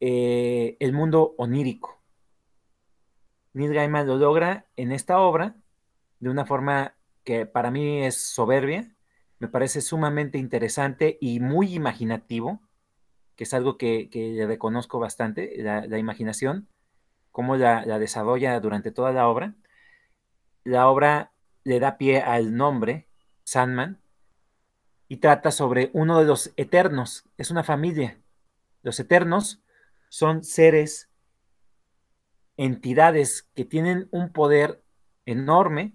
eh, el mundo onírico? Neil Gaiman lo logra en esta obra de una forma que para mí es soberbia, me parece sumamente interesante y muy imaginativo, que es algo que, le reconozco bastante, la, imaginación, cómo la, la, desarrolla durante toda la obra. La obra le da pie al nombre, Sandman, y trata sobre uno de los eternos, es una familia. Los eternos son seres entidades que tienen un poder enorme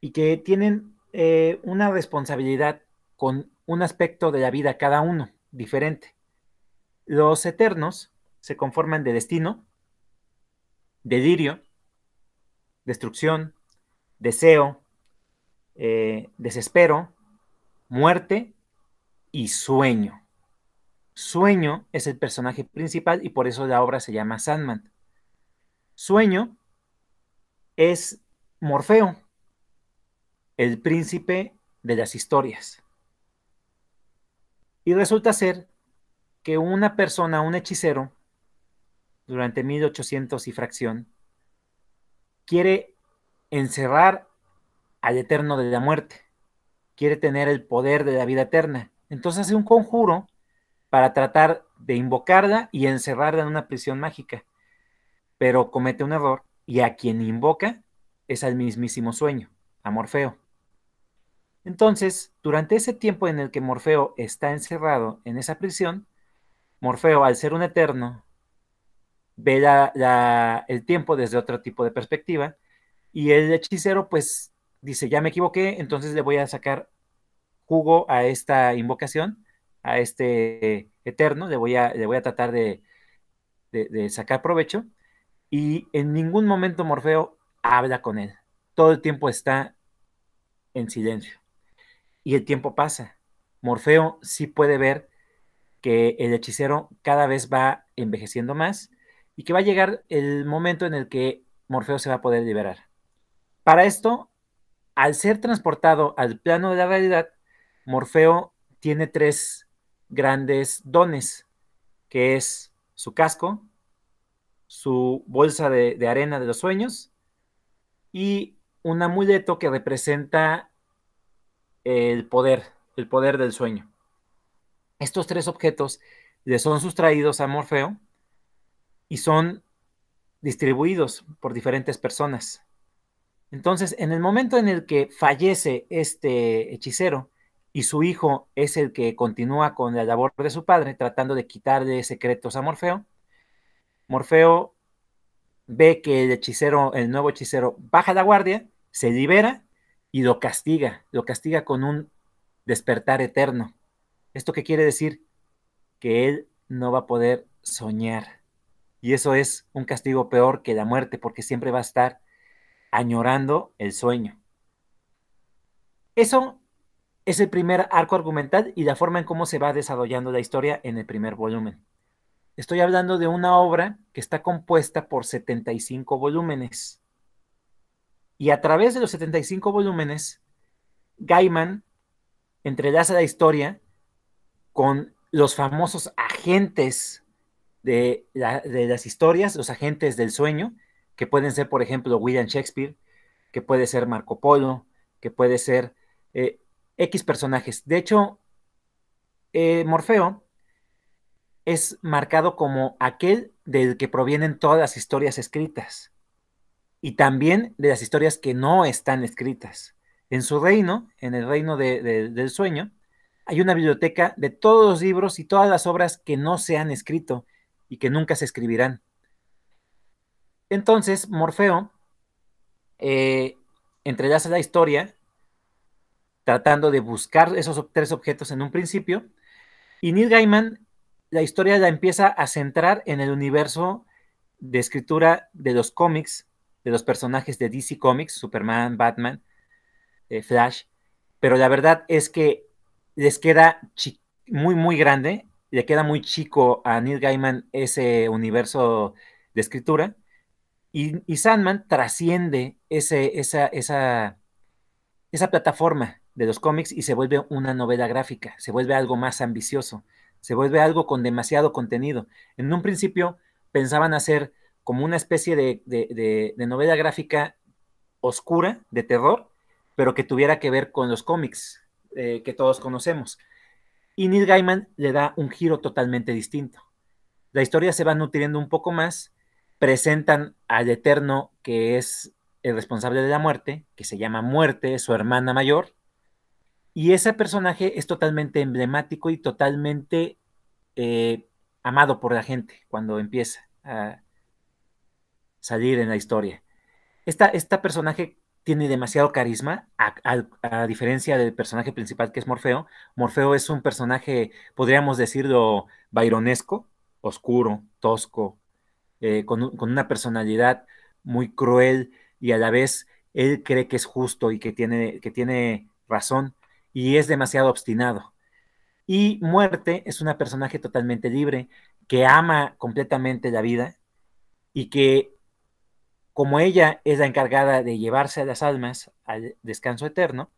y que tienen eh, una responsabilidad con un aspecto de la vida cada uno diferente. Los eternos se conforman de destino, delirio, destrucción, deseo, eh, desespero, muerte y sueño. Sueño es el personaje principal y por eso la obra se llama Sandman. Sueño es Morfeo, el príncipe de las historias. Y resulta ser que una persona, un hechicero, durante 1800 y fracción, quiere encerrar al eterno de la muerte, quiere tener el poder de la vida eterna. Entonces hace un conjuro para tratar de invocarla y encerrarla en una prisión mágica. Pero comete un error y a quien invoca es al mismísimo sueño, a Morfeo. Entonces, durante ese tiempo en el que Morfeo está encerrado en esa prisión, Morfeo, al ser un eterno, ve el tiempo desde otro tipo de perspectiva y el hechicero pues dice, ya me equivoqué, entonces le voy a sacar jugo a esta invocación, a este eterno, le voy a, tratar de sacar provecho y en ningún momento Morfeo habla con él. Todo el tiempo está en silencio. Y el tiempo pasa. Morfeo sí puede ver que el hechicero cada vez va envejeciendo más y que va a llegar el momento en el que Morfeo se va a poder liberar. Para esto, al ser transportado al plano de la realidad, Morfeo tiene tres grandes dones, que es su casco, su bolsa de, arena de los sueños y un amuleto que representa el poder, el poder del sueño. Estos tres objetos le son sustraídos a Morfeo y son distribuidos por diferentes personas. Entonces, en el momento en el que fallece este hechicero y su hijo es el que continúa con la labor de su padre, tratando de quitarle secretos a Morfeo, Morfeo ve que el hechicero, el nuevo hechicero, baja la guardia, se libera y lo castiga, lo castiga con un despertar eterno. ¿Esto qué quiere decir? Que él no va a poder soñar. Y eso es un castigo peor que la muerte, porque siempre va a estar añorando el sueño. Eso es el primer arco argumental y la forma en cómo se va desarrollando la historia en el primer volumen. Estoy hablando de una obra que está compuesta por 75 volúmenes. Y a través de los 75 volúmenes, Gaiman entrelaza la historia con los famosos agentes de, las historias, los agentes del sueño, que pueden ser, por ejemplo, William Shakespeare, que puede ser Marco Polo, que puede ser eh, X personajes. De hecho, eh, Morfeo es marcado como aquel del que provienen todas las historias escritas y también de las historias que no están escritas. En su reino, en el reino del sueño, hay una biblioteca de todos los libros y todas las obras que no se han escrito y que nunca se escribirán. Entonces, Morfeo eh, entrelaza la historia tratando de buscar esos tres objetos en un principio, y Neil Gaiman la historia la empieza a centrar en el universo de escritura de los cómics, de los personajes de DC Comics, Superman, Batman, eh, Flash, pero la verdad es que les queda muy, muy grande, le queda muy chico a Neil Gaiman ese universo de escritura, y, Sandman trasciende esa plataforma de los cómics y se vuelve una novela gráfica, se vuelve algo más ambicioso se vuelve algo con demasiado contenido. En un principio pensaban hacer como una especie de, novela gráfica oscura, de terror, pero que tuviera que ver con los cómics eh, que todos conocemos. Y Neil Gaiman le da un giro totalmente distinto. La historia se va nutriendo un poco más, presentan al Eterno, que es el responsable de la muerte, que se llama Muerte, su hermana mayor, y ese personaje es totalmente emblemático y totalmente eh, amado por la gente cuando empieza a salir en la historia. Esta, esta personaje tiene demasiado carisma, a, diferencia del personaje principal que es Morfeo. Morfeo es un personaje, podríamos decirlo, byronesco, oscuro, tosco, eh, con, con, una personalidad muy cruel y a la vez él cree que es justo y que tiene, que tiene razón y es demasiado obstinado. Y Muerte es una personaje totalmente libre, que ama completamente la vida y que como ella es la encargada de llevarse a las almas al descanso eterno,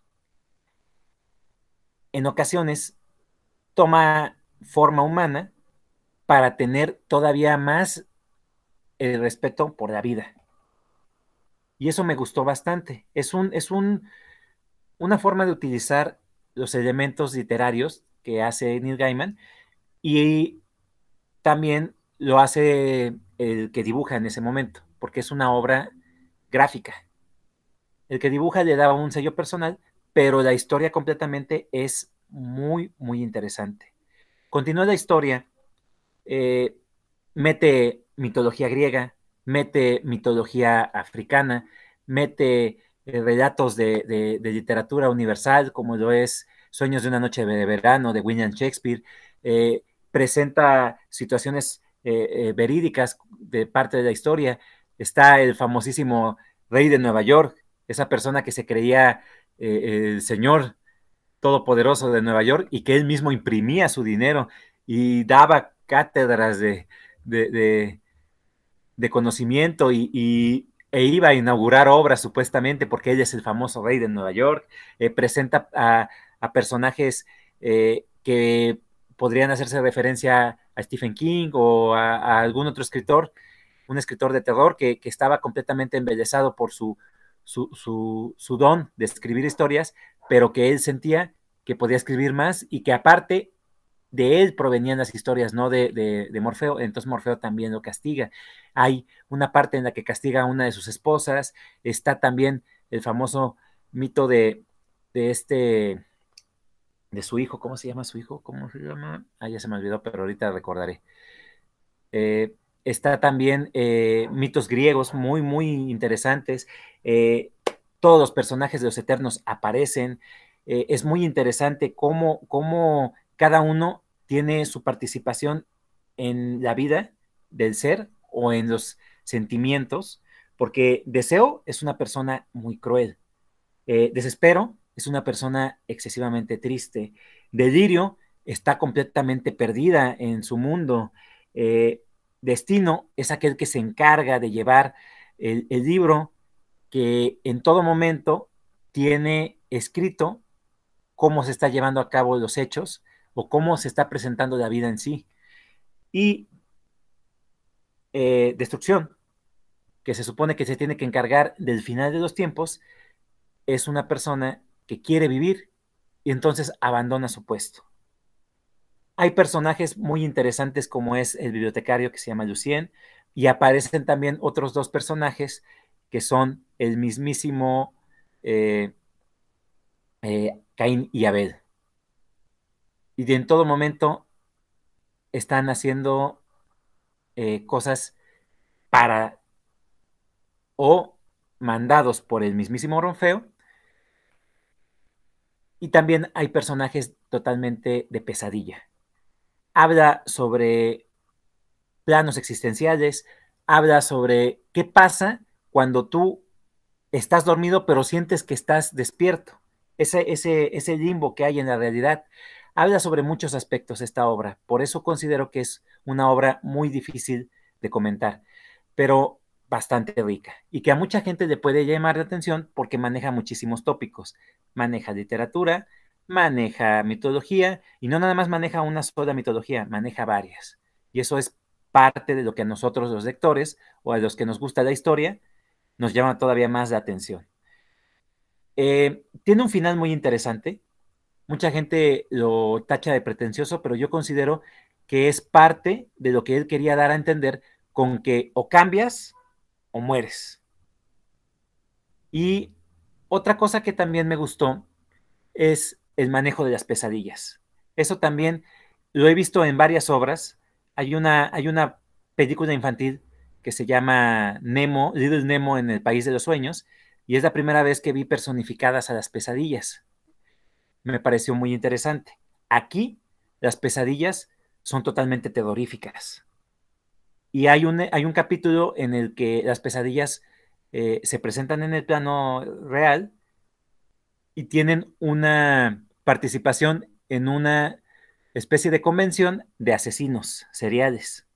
en ocasiones toma forma humana para tener todavía más el respeto por la vida. Y eso me gustó bastante. Es, un, es un, una forma de utilizar los elementos literarios que hace Neil Gaiman y también lo hace el que dibuja en ese momento, porque es una obra gráfica. El que dibuja le da un sello personal, pero la historia completamente es muy, muy interesante. Continúa la historia, eh, mete mitología griega, mete mitología africana, mete eh, relatos de, literatura universal, como lo es Sueños de una noche de verano de William Shakespeare, eh, presenta situaciones verídicas de parte de la historia. Está el famosísimo rey de Nueva York, esa persona que se creía el señor todopoderoso de Nueva York y que él mismo imprimía su dinero y daba cátedras de, de, conocimiento y, e iba a inaugurar obras supuestamente porque él es el famoso rey de Nueva York, eh, presenta a, personajes eh, que podrían hacerse referencia a Stephen King o a, algún otro escritor, un escritor de terror que, estaba completamente embelesado por su, su, su, don de escribir historias, pero que él sentía que podía escribir más y que aparte de él provenían las historias, no de, Morfeo, entonces Morfeo también lo castiga. Hay una parte en la que castiga a una de sus esposas, está también el famoso mito de, este, de su hijo, ¿cómo se llama su hijo? ¿Cómo se llama? Ah, ya se me olvidó, pero ahorita recordaré. Eh, está también eh, mitos griegos muy, muy interesantes. Eh, todos los personajes de los Eternos aparecen. es muy interesante cómo, cómo cada uno tiene su participación en la vida del ser o en los sentimientos, porque deseo es una persona muy cruel, eh, desespero es una persona excesivamente triste, delirio está completamente perdida en su mundo, eh, destino es aquel que se encarga de llevar el libro que en todo momento tiene escrito cómo se está llevando a cabo los hechos, o cómo se está presentando la vida en sí. Y eh, destrucción, que se supone que se tiene que encargar del final de los tiempos, es una persona que quiere vivir y entonces abandona su puesto. Hay personajes muy interesantes como es el bibliotecario que se llama Lucien y aparecen también otros dos personajes que son el mismísimo eh, eh, Caín y Abel y en todo momento están haciendo eh, cosas para o mandados por el mismísimo Ronfeo. Y también hay personajes totalmente de pesadilla. Habla sobre planos existenciales, habla sobre qué pasa cuando tú estás dormido pero sientes que estás despierto. Ese, ese, ese limbo que hay en la realidad habla sobre muchos aspectos esta obra, por eso considero que es una obra muy difícil de comentar, pero bastante rica y que a mucha gente le puede llamar la atención porque maneja muchísimos tópicos, maneja literatura, maneja mitología y no nada más maneja una sola mitología, maneja varias. Y eso es parte de lo que a nosotros los lectores o a los que nos gusta la historia nos llama todavía más la atención. Eh, tiene un final muy interesante, Mucha gente lo tacha de pretencioso, pero yo considero que es parte de lo que él quería dar a entender con que o cambias o mueres. Y otra cosa que también me gustó es el manejo de las pesadillas. Eso también lo he visto en varias obras. Hay una, hay una película infantil que se llama Nemo, Little Nemo en el País de los Sueños, y es la primera vez que vi personificadas a las pesadillas me pareció muy interesante. Aquí las pesadillas son totalmente terroríficas. Y hay un, hay un capítulo en el que las pesadillas eh, se presentan en el plano real y tienen una participación en una especie de convención de asesinos seriales.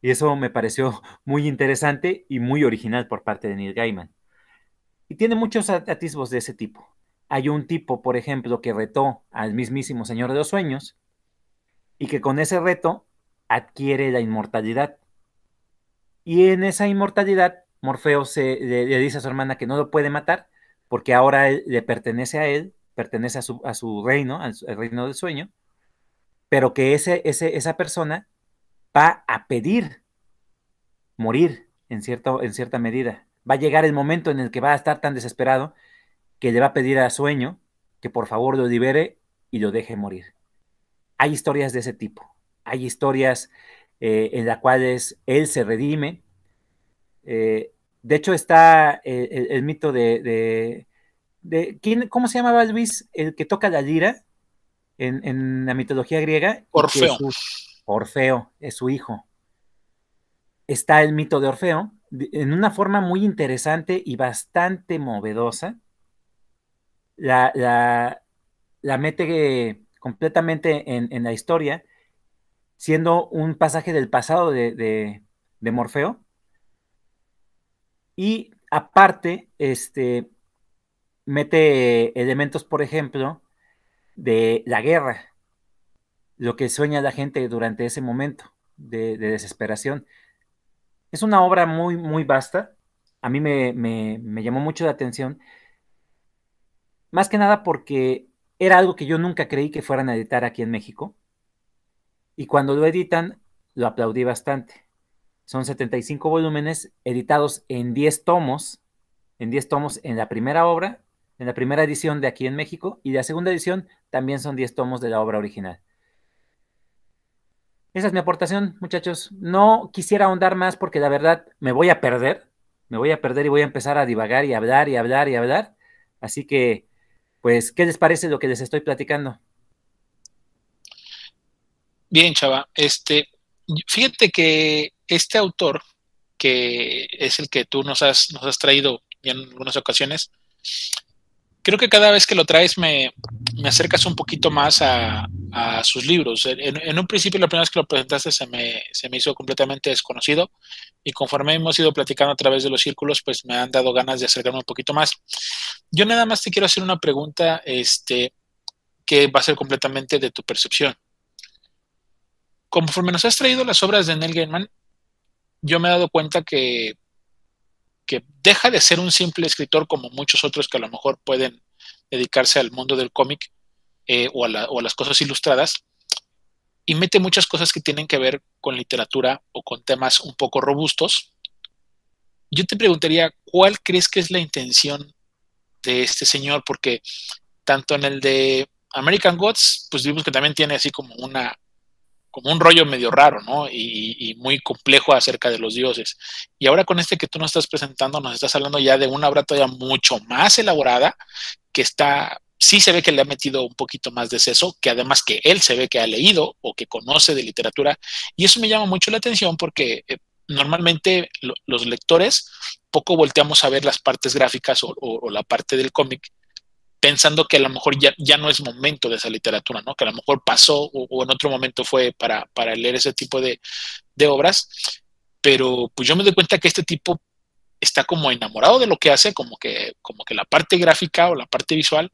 Y eso me pareció muy interesante y muy original por parte de Neil Gaiman. Y tiene muchos atisbos de ese tipo hay un tipo, por ejemplo, que retó al mismísimo Señor de los Sueños y que con ese reto adquiere la inmortalidad. Y en esa inmortalidad Morfeo se, le, dice a su hermana que no lo puede matar porque ahora le pertenece a él, pertenece a su, a su reino, al, reino del sueño, pero que ese, ese, esa persona va a pedir morir en, en cierta medida. Va a llegar el momento en el que va a estar tan desesperado que le va a pedir a sueño que por favor lo libere y lo deje morir. Hay historias de ese tipo. Hay historias eh, en las cuales él se redime. Eh, de hecho, está el, mito de, de, ¿quién, ¿Cómo se llamaba Luis? El que toca la lira en, la mitología griega. Orfeo. Orfeo es su hijo. Está el mito de Orfeo en una forma muy interesante y bastante movedosa. La, la, mete completamente en, la historia, siendo un pasaje del pasado de, de Morfeo. Y aparte, este, mete elementos, por ejemplo, de la guerra, lo que sueña la gente durante ese momento de, desesperación. Es una obra muy, muy vasta. A mí me, me, llamó mucho la atención. Más que nada porque era algo que yo nunca creí que fueran a editar aquí en México. Y cuando lo editan, lo aplaudí bastante. Son 75 volúmenes editados en 10 tomos, en 10 tomos en la primera obra, en la primera edición de aquí en México, y la segunda edición también son 10 tomos de la obra original. Esa es mi aportación, muchachos. No quisiera ahondar más porque la verdad me voy a perder, me voy a perder y voy a empezar a divagar y hablar y hablar y hablar. Así que, pues, ¿qué les parece lo que les estoy platicando? Bien, chava. Este, fíjate que este autor, que es el que tú nos has, nos has traído en algunas ocasiones, creo que cada vez que lo traes me, acercas un poquito más a, sus libros. En, un principio, la primera vez que lo presentaste se me, se me hizo completamente desconocido y conforme hemos ido platicando a través de los círculos, pues me han dado ganas de acercarme un poquito más. Yo nada más te quiero hacer una pregunta este, que va a ser completamente de tu percepción. Conforme nos has traído las obras de Neil Gaiman, yo me he dado cuenta que, que deja de ser un simple escritor como muchos otros que a lo mejor pueden dedicarse al mundo del cómic eh, o, a las cosas ilustradas y mete muchas cosas que tienen que ver con literatura o con temas un poco robustos. Yo te preguntaría, ¿cuál crees que es la intención de este señor? Porque tanto en el de American Gods, pues vimos que también tiene así como una, como un rollo medio raro, ¿no? Y, muy complejo acerca de los dioses. Y ahora con este que tú nos estás presentando, nos estás hablando ya de una obra todavía mucho más elaborada, que está, sí se ve que le ha metido un poquito más de seso, que además que él se ve que ha leído o que conoce de literatura. Y eso me llama mucho la atención porque normalmente los lectores poco volteamos a ver las partes gráficas o la parte del cómic pensando que a lo mejor ya, ya no es momento de esa literatura, ¿no? Que a lo mejor pasó o, en otro momento fue para, para leer ese tipo de, de, obras, pero pues yo me doy cuenta que este tipo está como enamorado de lo que hace, como que, como que la parte gráfica o la parte visual,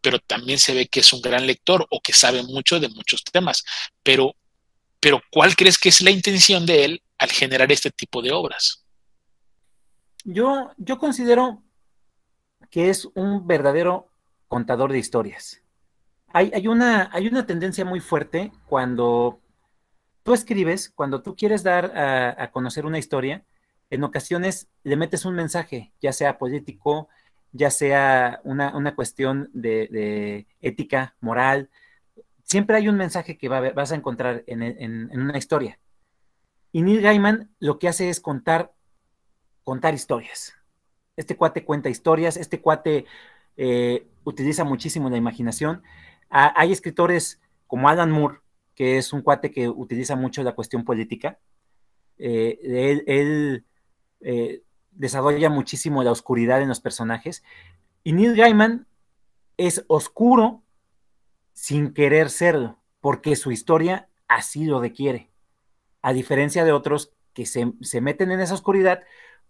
pero también se ve que es un gran lector o que sabe mucho de muchos temas. Pero, pero ¿cuál crees que es la intención de él al generar este tipo de obras? Yo, yo considero que es un verdadero contador de historias. Hay, hay, una, hay una tendencia muy fuerte cuando tú escribes, cuando tú quieres dar a, conocer una historia, en ocasiones le metes un mensaje, ya sea político, ya sea una, cuestión de, ética, moral. Siempre hay un mensaje que vas a encontrar en, en, una historia. Y Neil Gaiman lo que hace es contar, contar historias. Este cuate cuenta historias, este cuate eh, utiliza muchísimo la imaginación. hay escritores como Alan Moore, que es un cuate que utiliza mucho la cuestión política. Eh, él, eh, desarrolla muchísimo la oscuridad en los personajes. Y Neil Gaiman es oscuro sin querer serlo, porque su historia así lo requiere. A diferencia de otros que se, se meten en esa oscuridad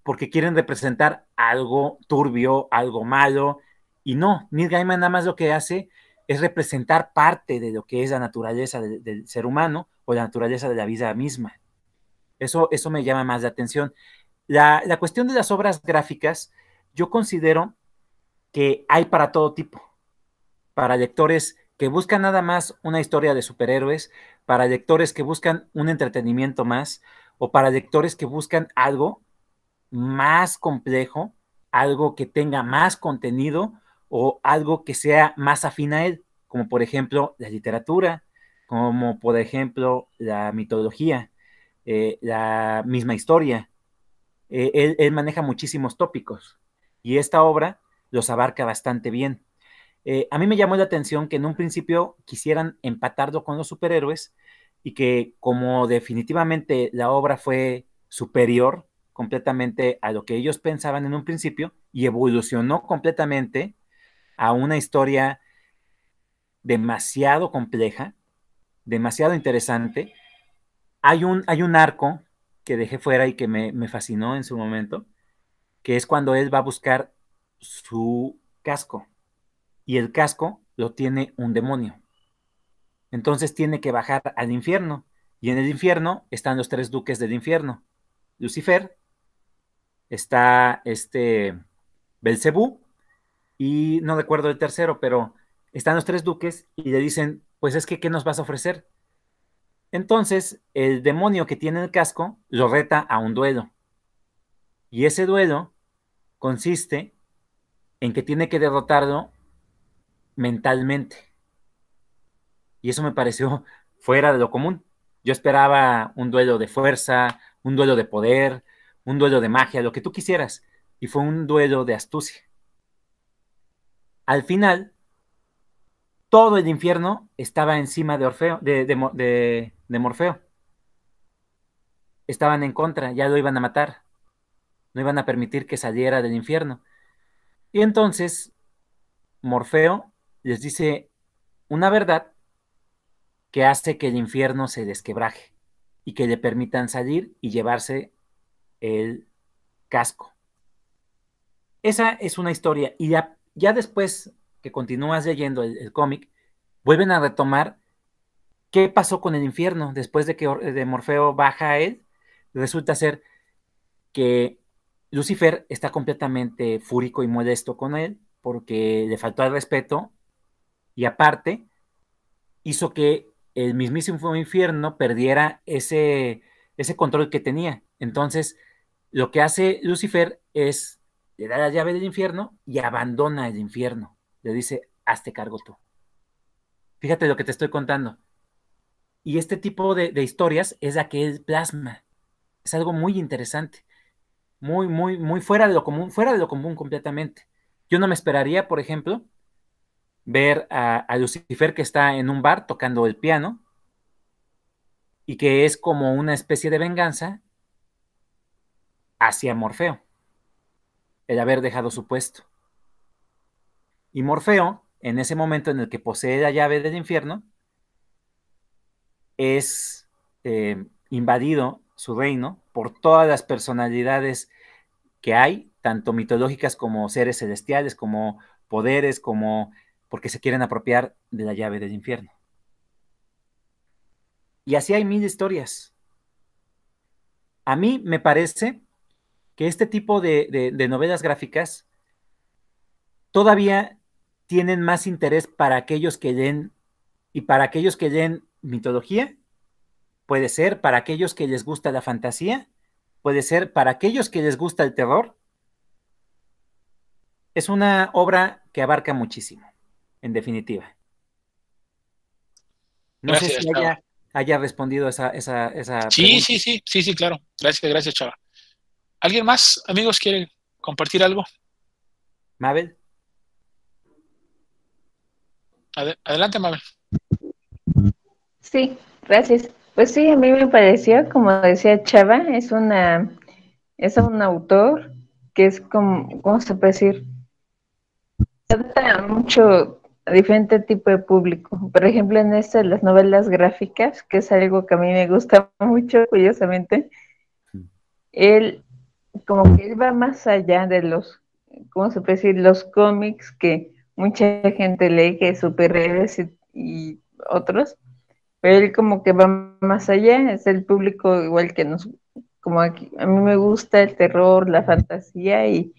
porque quieren representar algo turbio, algo malo, y no, Neil Gaiman nada más lo que hace es representar parte de lo que es la naturaleza del, ser humano o la naturaleza de la vida misma. Eso, eso me llama más la atención. La, la cuestión de las obras gráficas, yo considero que hay para todo tipo, para lectores que buscan nada más una historia de superhéroes, para lectores que buscan un entretenimiento más, o para lectores que buscan algo más complejo, algo que tenga más contenido o algo que sea más afín a él, como por ejemplo la literatura, como por ejemplo la mitología, eh, la misma historia. Eh, él, él, maneja muchísimos tópicos y esta obra los abarca bastante bien. Eh, a mí me llamó la atención que en un principio quisieran empatarlo con los superhéroes y que como definitivamente la obra fue superior completamente a lo que ellos pensaban en un principio y evolucionó completamente a una historia demasiado compleja, demasiado interesante. Hay un, hay un arco que dejé fuera y que me, me fascinó en su momento, que es cuando él va a buscar su casco y el casco lo tiene un demonio. Entonces tiene que bajar al infierno y en el infierno están los tres duques del infierno. Lucifer, está este Belcebú y no recuerdo el tercero, pero están los tres duques y le dicen, pues es que, ¿qué nos vas a ofrecer? Entonces, el demonio que tiene el casco lo reta a un duelo. Y ese duelo consiste en que tiene que derrotarlo mentalmente. Y eso me pareció fuera de lo común. Yo esperaba un duelo de fuerza, un duelo de poder, un duelo de magia, lo que tú quisieras. Y fue un duelo de astucia. Al final, todo el infierno estaba encima de Orfeo, de, de, de Morfeo. Estaban en contra, ya lo iban a matar. No iban a permitir que saliera del infierno. Y entonces Morfeo les dice una verdad que hace que el infierno se desquebraje y que le permitan salir y llevarse el casco. Esa es una historia. Y ya, ya después que continúas leyendo el, cómic, vuelven a retomar qué pasó con el infierno después de que de Morfeo baja a él. Resulta ser que Lucifer está completamente fúrico y molesto con él porque le faltó el respeto y aparte hizo que el mismísimo infierno perdiera ese, ese control que tenía. Entonces, lo que hace Lucifer es, le da la llave del infierno y abandona el infierno. Le dice, hazte cargo tú. Fíjate lo que te estoy contando. Y este tipo de, de historias es la que él plasma. Es algo muy interesante. Muy, muy, muy fuera de lo común, fuera de lo común completamente. Yo no me esperaría, por ejemplo, ver a, Lucifer que está en un bar tocando el piano y que es como una especie de venganza hacia Morfeo, el haber dejado su puesto. Y Morfeo, en ese momento en el que posee la llave del infierno, es eh, invadido su reino por todas las personalidades que hay, tanto mitológicas como seres celestiales, como poderes, como porque se quieren apropiar de la llave del infierno. Y así hay mil historias. A mí me parece que este tipo de, de, novelas gráficas todavía tienen más interés para aquellos que leen y para aquellos que leen mitología, puede ser para aquellos que les gusta la fantasía, puede ser para aquellos que les gusta el terror. Es una obra que abarca muchísimo, en definitiva. No gracias, sé si haya, haya, respondido esa, esa, esa Sí, pregunta. sí, sí, sí, sí, claro. Gracias, gracias, Chava. ¿Alguien más, amigos, quiere compartir algo? Mabel. Ad adelante, Mabel. Sí, gracias. Pues sí, a mí me pareció, como decía Chava, es una es un autor que es como, ¿cómo se puede decir? Trata mucho diferente tipo de público. Por ejemplo, en este, las novelas gráficas, que es algo que a mí me gusta mucho, curiosamente, él como que él va más allá de los, ¿cómo se puede decir? Los cómics que mucha gente lee, que superhéroes y, y otros, pero él como que va más allá, es el público igual que nos, como aquí, a mí me gusta el terror, la fantasía y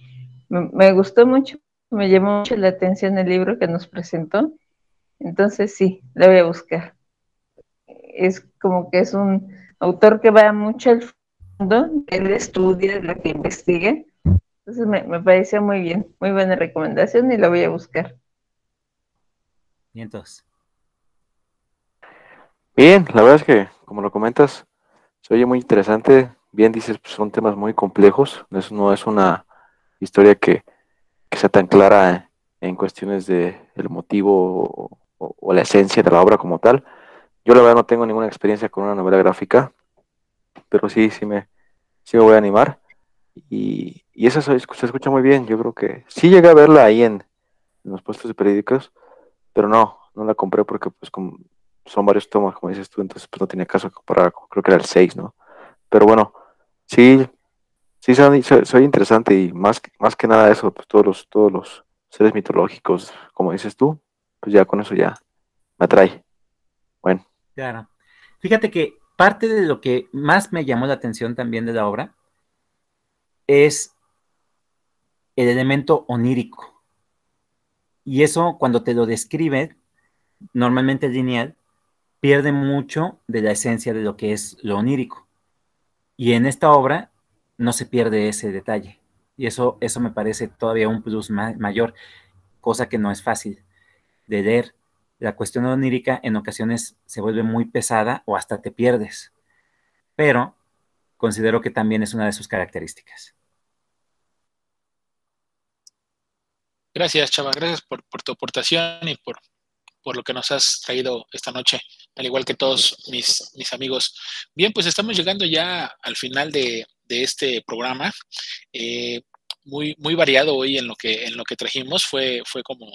me, gustó mucho, me llamó mucho la atención el libro que nos presentó. Entonces sí, lo voy a buscar. Es como que es un autor que va mucho al fondo, él estudia lo que investiga. Entonces me, me pareció muy bien, muy buena recomendación y lo voy a buscar. Y entonces. Bien, la verdad es que, como lo comentas, se oye muy interesante. Bien dices, pues, son temas muy complejos. no es una historia que, sea tan clara en cuestiones de el motivo o, la esencia de la obra como tal. Yo la verdad no tengo ninguna experiencia con una novela gráfica, pero sí, sí me, sí me voy a animar. Y, y eso se, escucha muy bien. Yo creo que sí llegué a verla ahí en, en los puestos de periódicos, pero no, no la compré porque pues son varios tomos, como dices tú, entonces pues no tenía caso para, creo que era el 6, ¿no? Pero bueno, sí, sí soy, soy, interesante y más, más que nada eso, pues todos los, todos los seres mitológicos, como dices tú, pues ya con eso ya me atrae. Bueno. Claro. Fíjate que parte de lo que más me llamó la atención también de la obra es el elemento onírico. Y eso cuando te lo describe, normalmente lineal, pierde mucho de la esencia de lo que es lo onírico. Y en esta obra no se pierde ese detalle. Y eso, eso me parece todavía un plus mayor, cosa que no es fácil de leer. La cuestión onírica en ocasiones se vuelve muy pesada o hasta te pierdes. Pero considero que también es una de sus características. Gracias, Chava. Gracias por, por tu aportación y por, por lo que nos has traído esta noche, al igual que todos mis, mis amigos. Bien, pues estamos llegando ya al final de, este programa. Eh, muy, muy variado hoy en lo que, en lo que trajimos. Fue, fue como,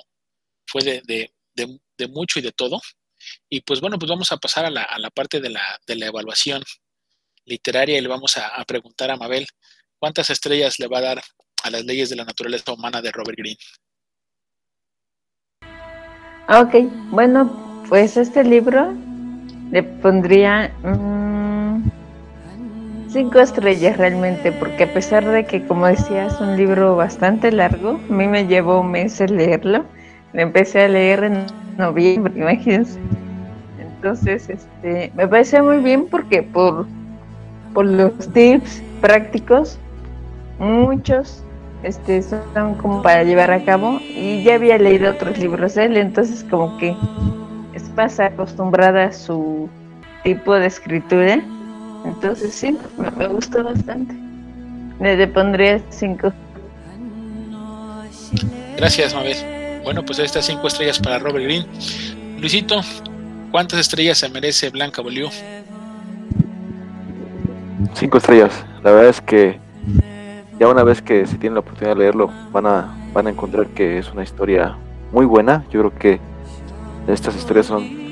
fue de, mucho y de todo. Y pues bueno, pues vamos a pasar a la, a la parte de la, de la, evaluación literaria y le vamos a, a preguntar a Mabel cuántas estrellas le va a dar a las leyes de la naturaleza humana de Robert Greene. Ok, bueno, pues este libro le pondría mm, cinco estrellas realmente, porque a pesar de que, como decía, es un libro bastante largo, a mí me llevó meses leerlo. Lo empecé a leer en noviembre, imagínense. Entonces, este, me parece muy bien porque por, por los tips prácticos, muchos este, son como para llevar a cabo y ya había leído otros libros de él, entonces como que es más acostumbrada a su tipo de escritura, entonces sí, me, gustó bastante. Le pondría cinco. Gracias, Mabel. Bueno, pues estas cinco estrellas para Robert Green. Luisito, ¿cuántas estrellas se merece Blanca Boliú? Cinco estrellas. La verdad es que ya una vez que se tiene la oportunidad de leerlo, van a, van a encontrar que es una historia muy buena. Yo creo que estas historias son,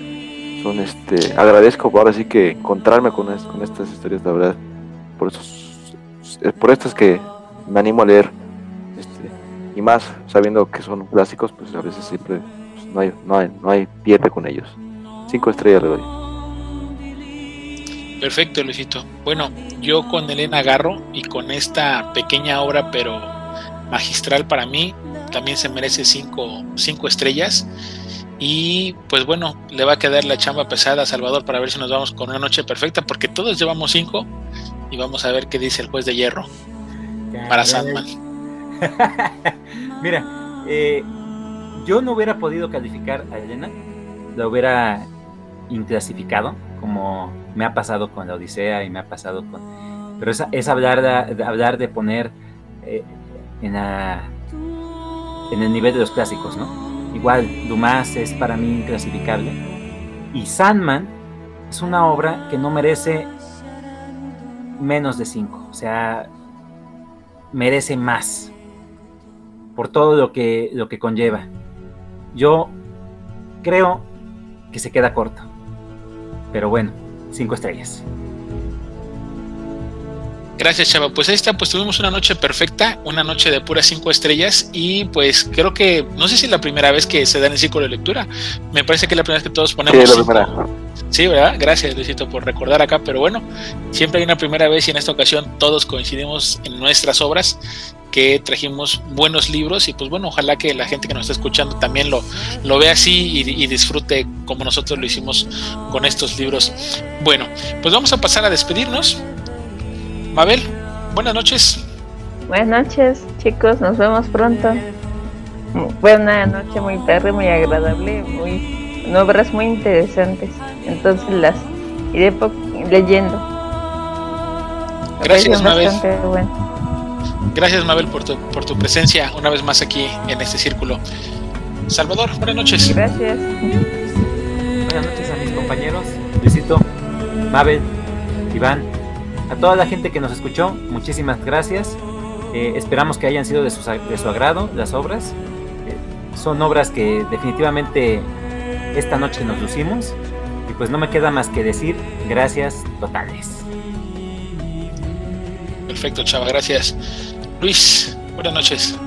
son este, agradezco ahora sí que encontrarme con, con estas historias, la verdad. Por eso, por estas que me animo a leer. Este, y más sabiendo que son clásicos, pues a veces siempre pues, no, hay, no, hay, no hay pierde con ellos. Cinco estrellas le doy. Perfecto, Luisito. Bueno, yo con Elena Garro y con esta pequeña obra, pero magistral para mí, también se merece cinco, cinco estrellas. Y pues bueno, le va a quedar la chamba pesada a Salvador para ver si nos vamos con una noche perfecta, porque todos llevamos cinco y vamos a ver qué dice el juez de hierro para Sandman. Mira, eh, yo no hubiera podido calificar a Elena, la hubiera inclasificado como me ha pasado con la Odisea y me ha pasado con... Pero es, es hablar, de, hablar de poner eh, en, en el nivel de los clásicos, ¿no? Igual, Dumas es para mí inclasificable. Y Sandman es una obra que no merece menos de cinco, o sea, merece más por todo lo que, lo que conlleva. Yo creo que se queda corto. Pero bueno, cinco estrellas. Gracias, Chava. Pues ahí está, pues tuvimos una noche perfecta, una noche de puras cinco estrellas y pues creo que, no sé si es la primera vez que se da en el ciclo de lectura, me parece que es la primera vez que todos ponemos Sí, ¿verdad? Gracias, Luisito, por recordar acá. Pero bueno, siempre hay una primera vez y en esta ocasión todos coincidimos en nuestras obras que trajimos buenos libros y pues bueno, ojalá que la gente que nos está escuchando también lo, lo vea así y, disfrute como nosotros lo hicimos con estos libros. Bueno, pues vamos a pasar a despedirnos. Mabel, buenas noches. Buenas noches, chicos, nos vemos pronto. Fue una noche muy tarde, muy agradable, muy obras muy interesantes. Entonces las iré leyendo. Gracias, Mabel. Gracias, Mabel, por tu, por tu presencia una vez más aquí en este círculo. Salvador, buenas noches. Gracias. Buenas noches a mis compañeros, Luisito, Mabel, Iván, a toda la gente que nos escuchó, muchísimas gracias. Eh, esperamos que hayan sido de su, de su agrado las obras. Eh, son obras que definitivamente esta noche nos lucimos. Y pues no me queda más que decir gracias totales. Perfecto, chava, gracias. Luis, buenas noches.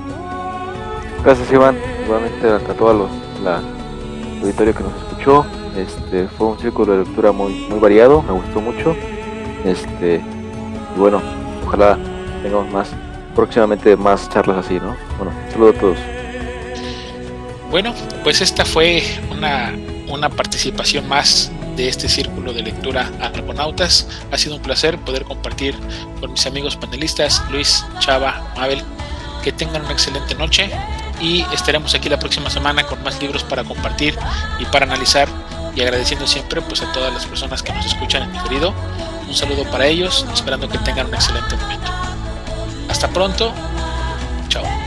Gracias, Iván. Igualmente a todos los la auditorio que nos escuchó. Este fue un círculo de lectura muy muy variado, me gustó mucho. Este y bueno, ojalá tengamos más próximamente más charlas así, ¿no? Bueno, saludos a todos. Bueno, pues esta fue una, una participación más de este círculo de lectura Argonautas. Ha sido un placer poder compartir con mis amigos panelistas, Luis, Chava, Mabel. Que tengan una excelente noche y estaremos aquí la próxima semana con más libros para compartir y para analizar y agradeciendo siempre pues a todas las personas que nos escuchan en diferido. Un saludo para ellos, esperando que tengan un excelente momento. Hasta pronto. Chao.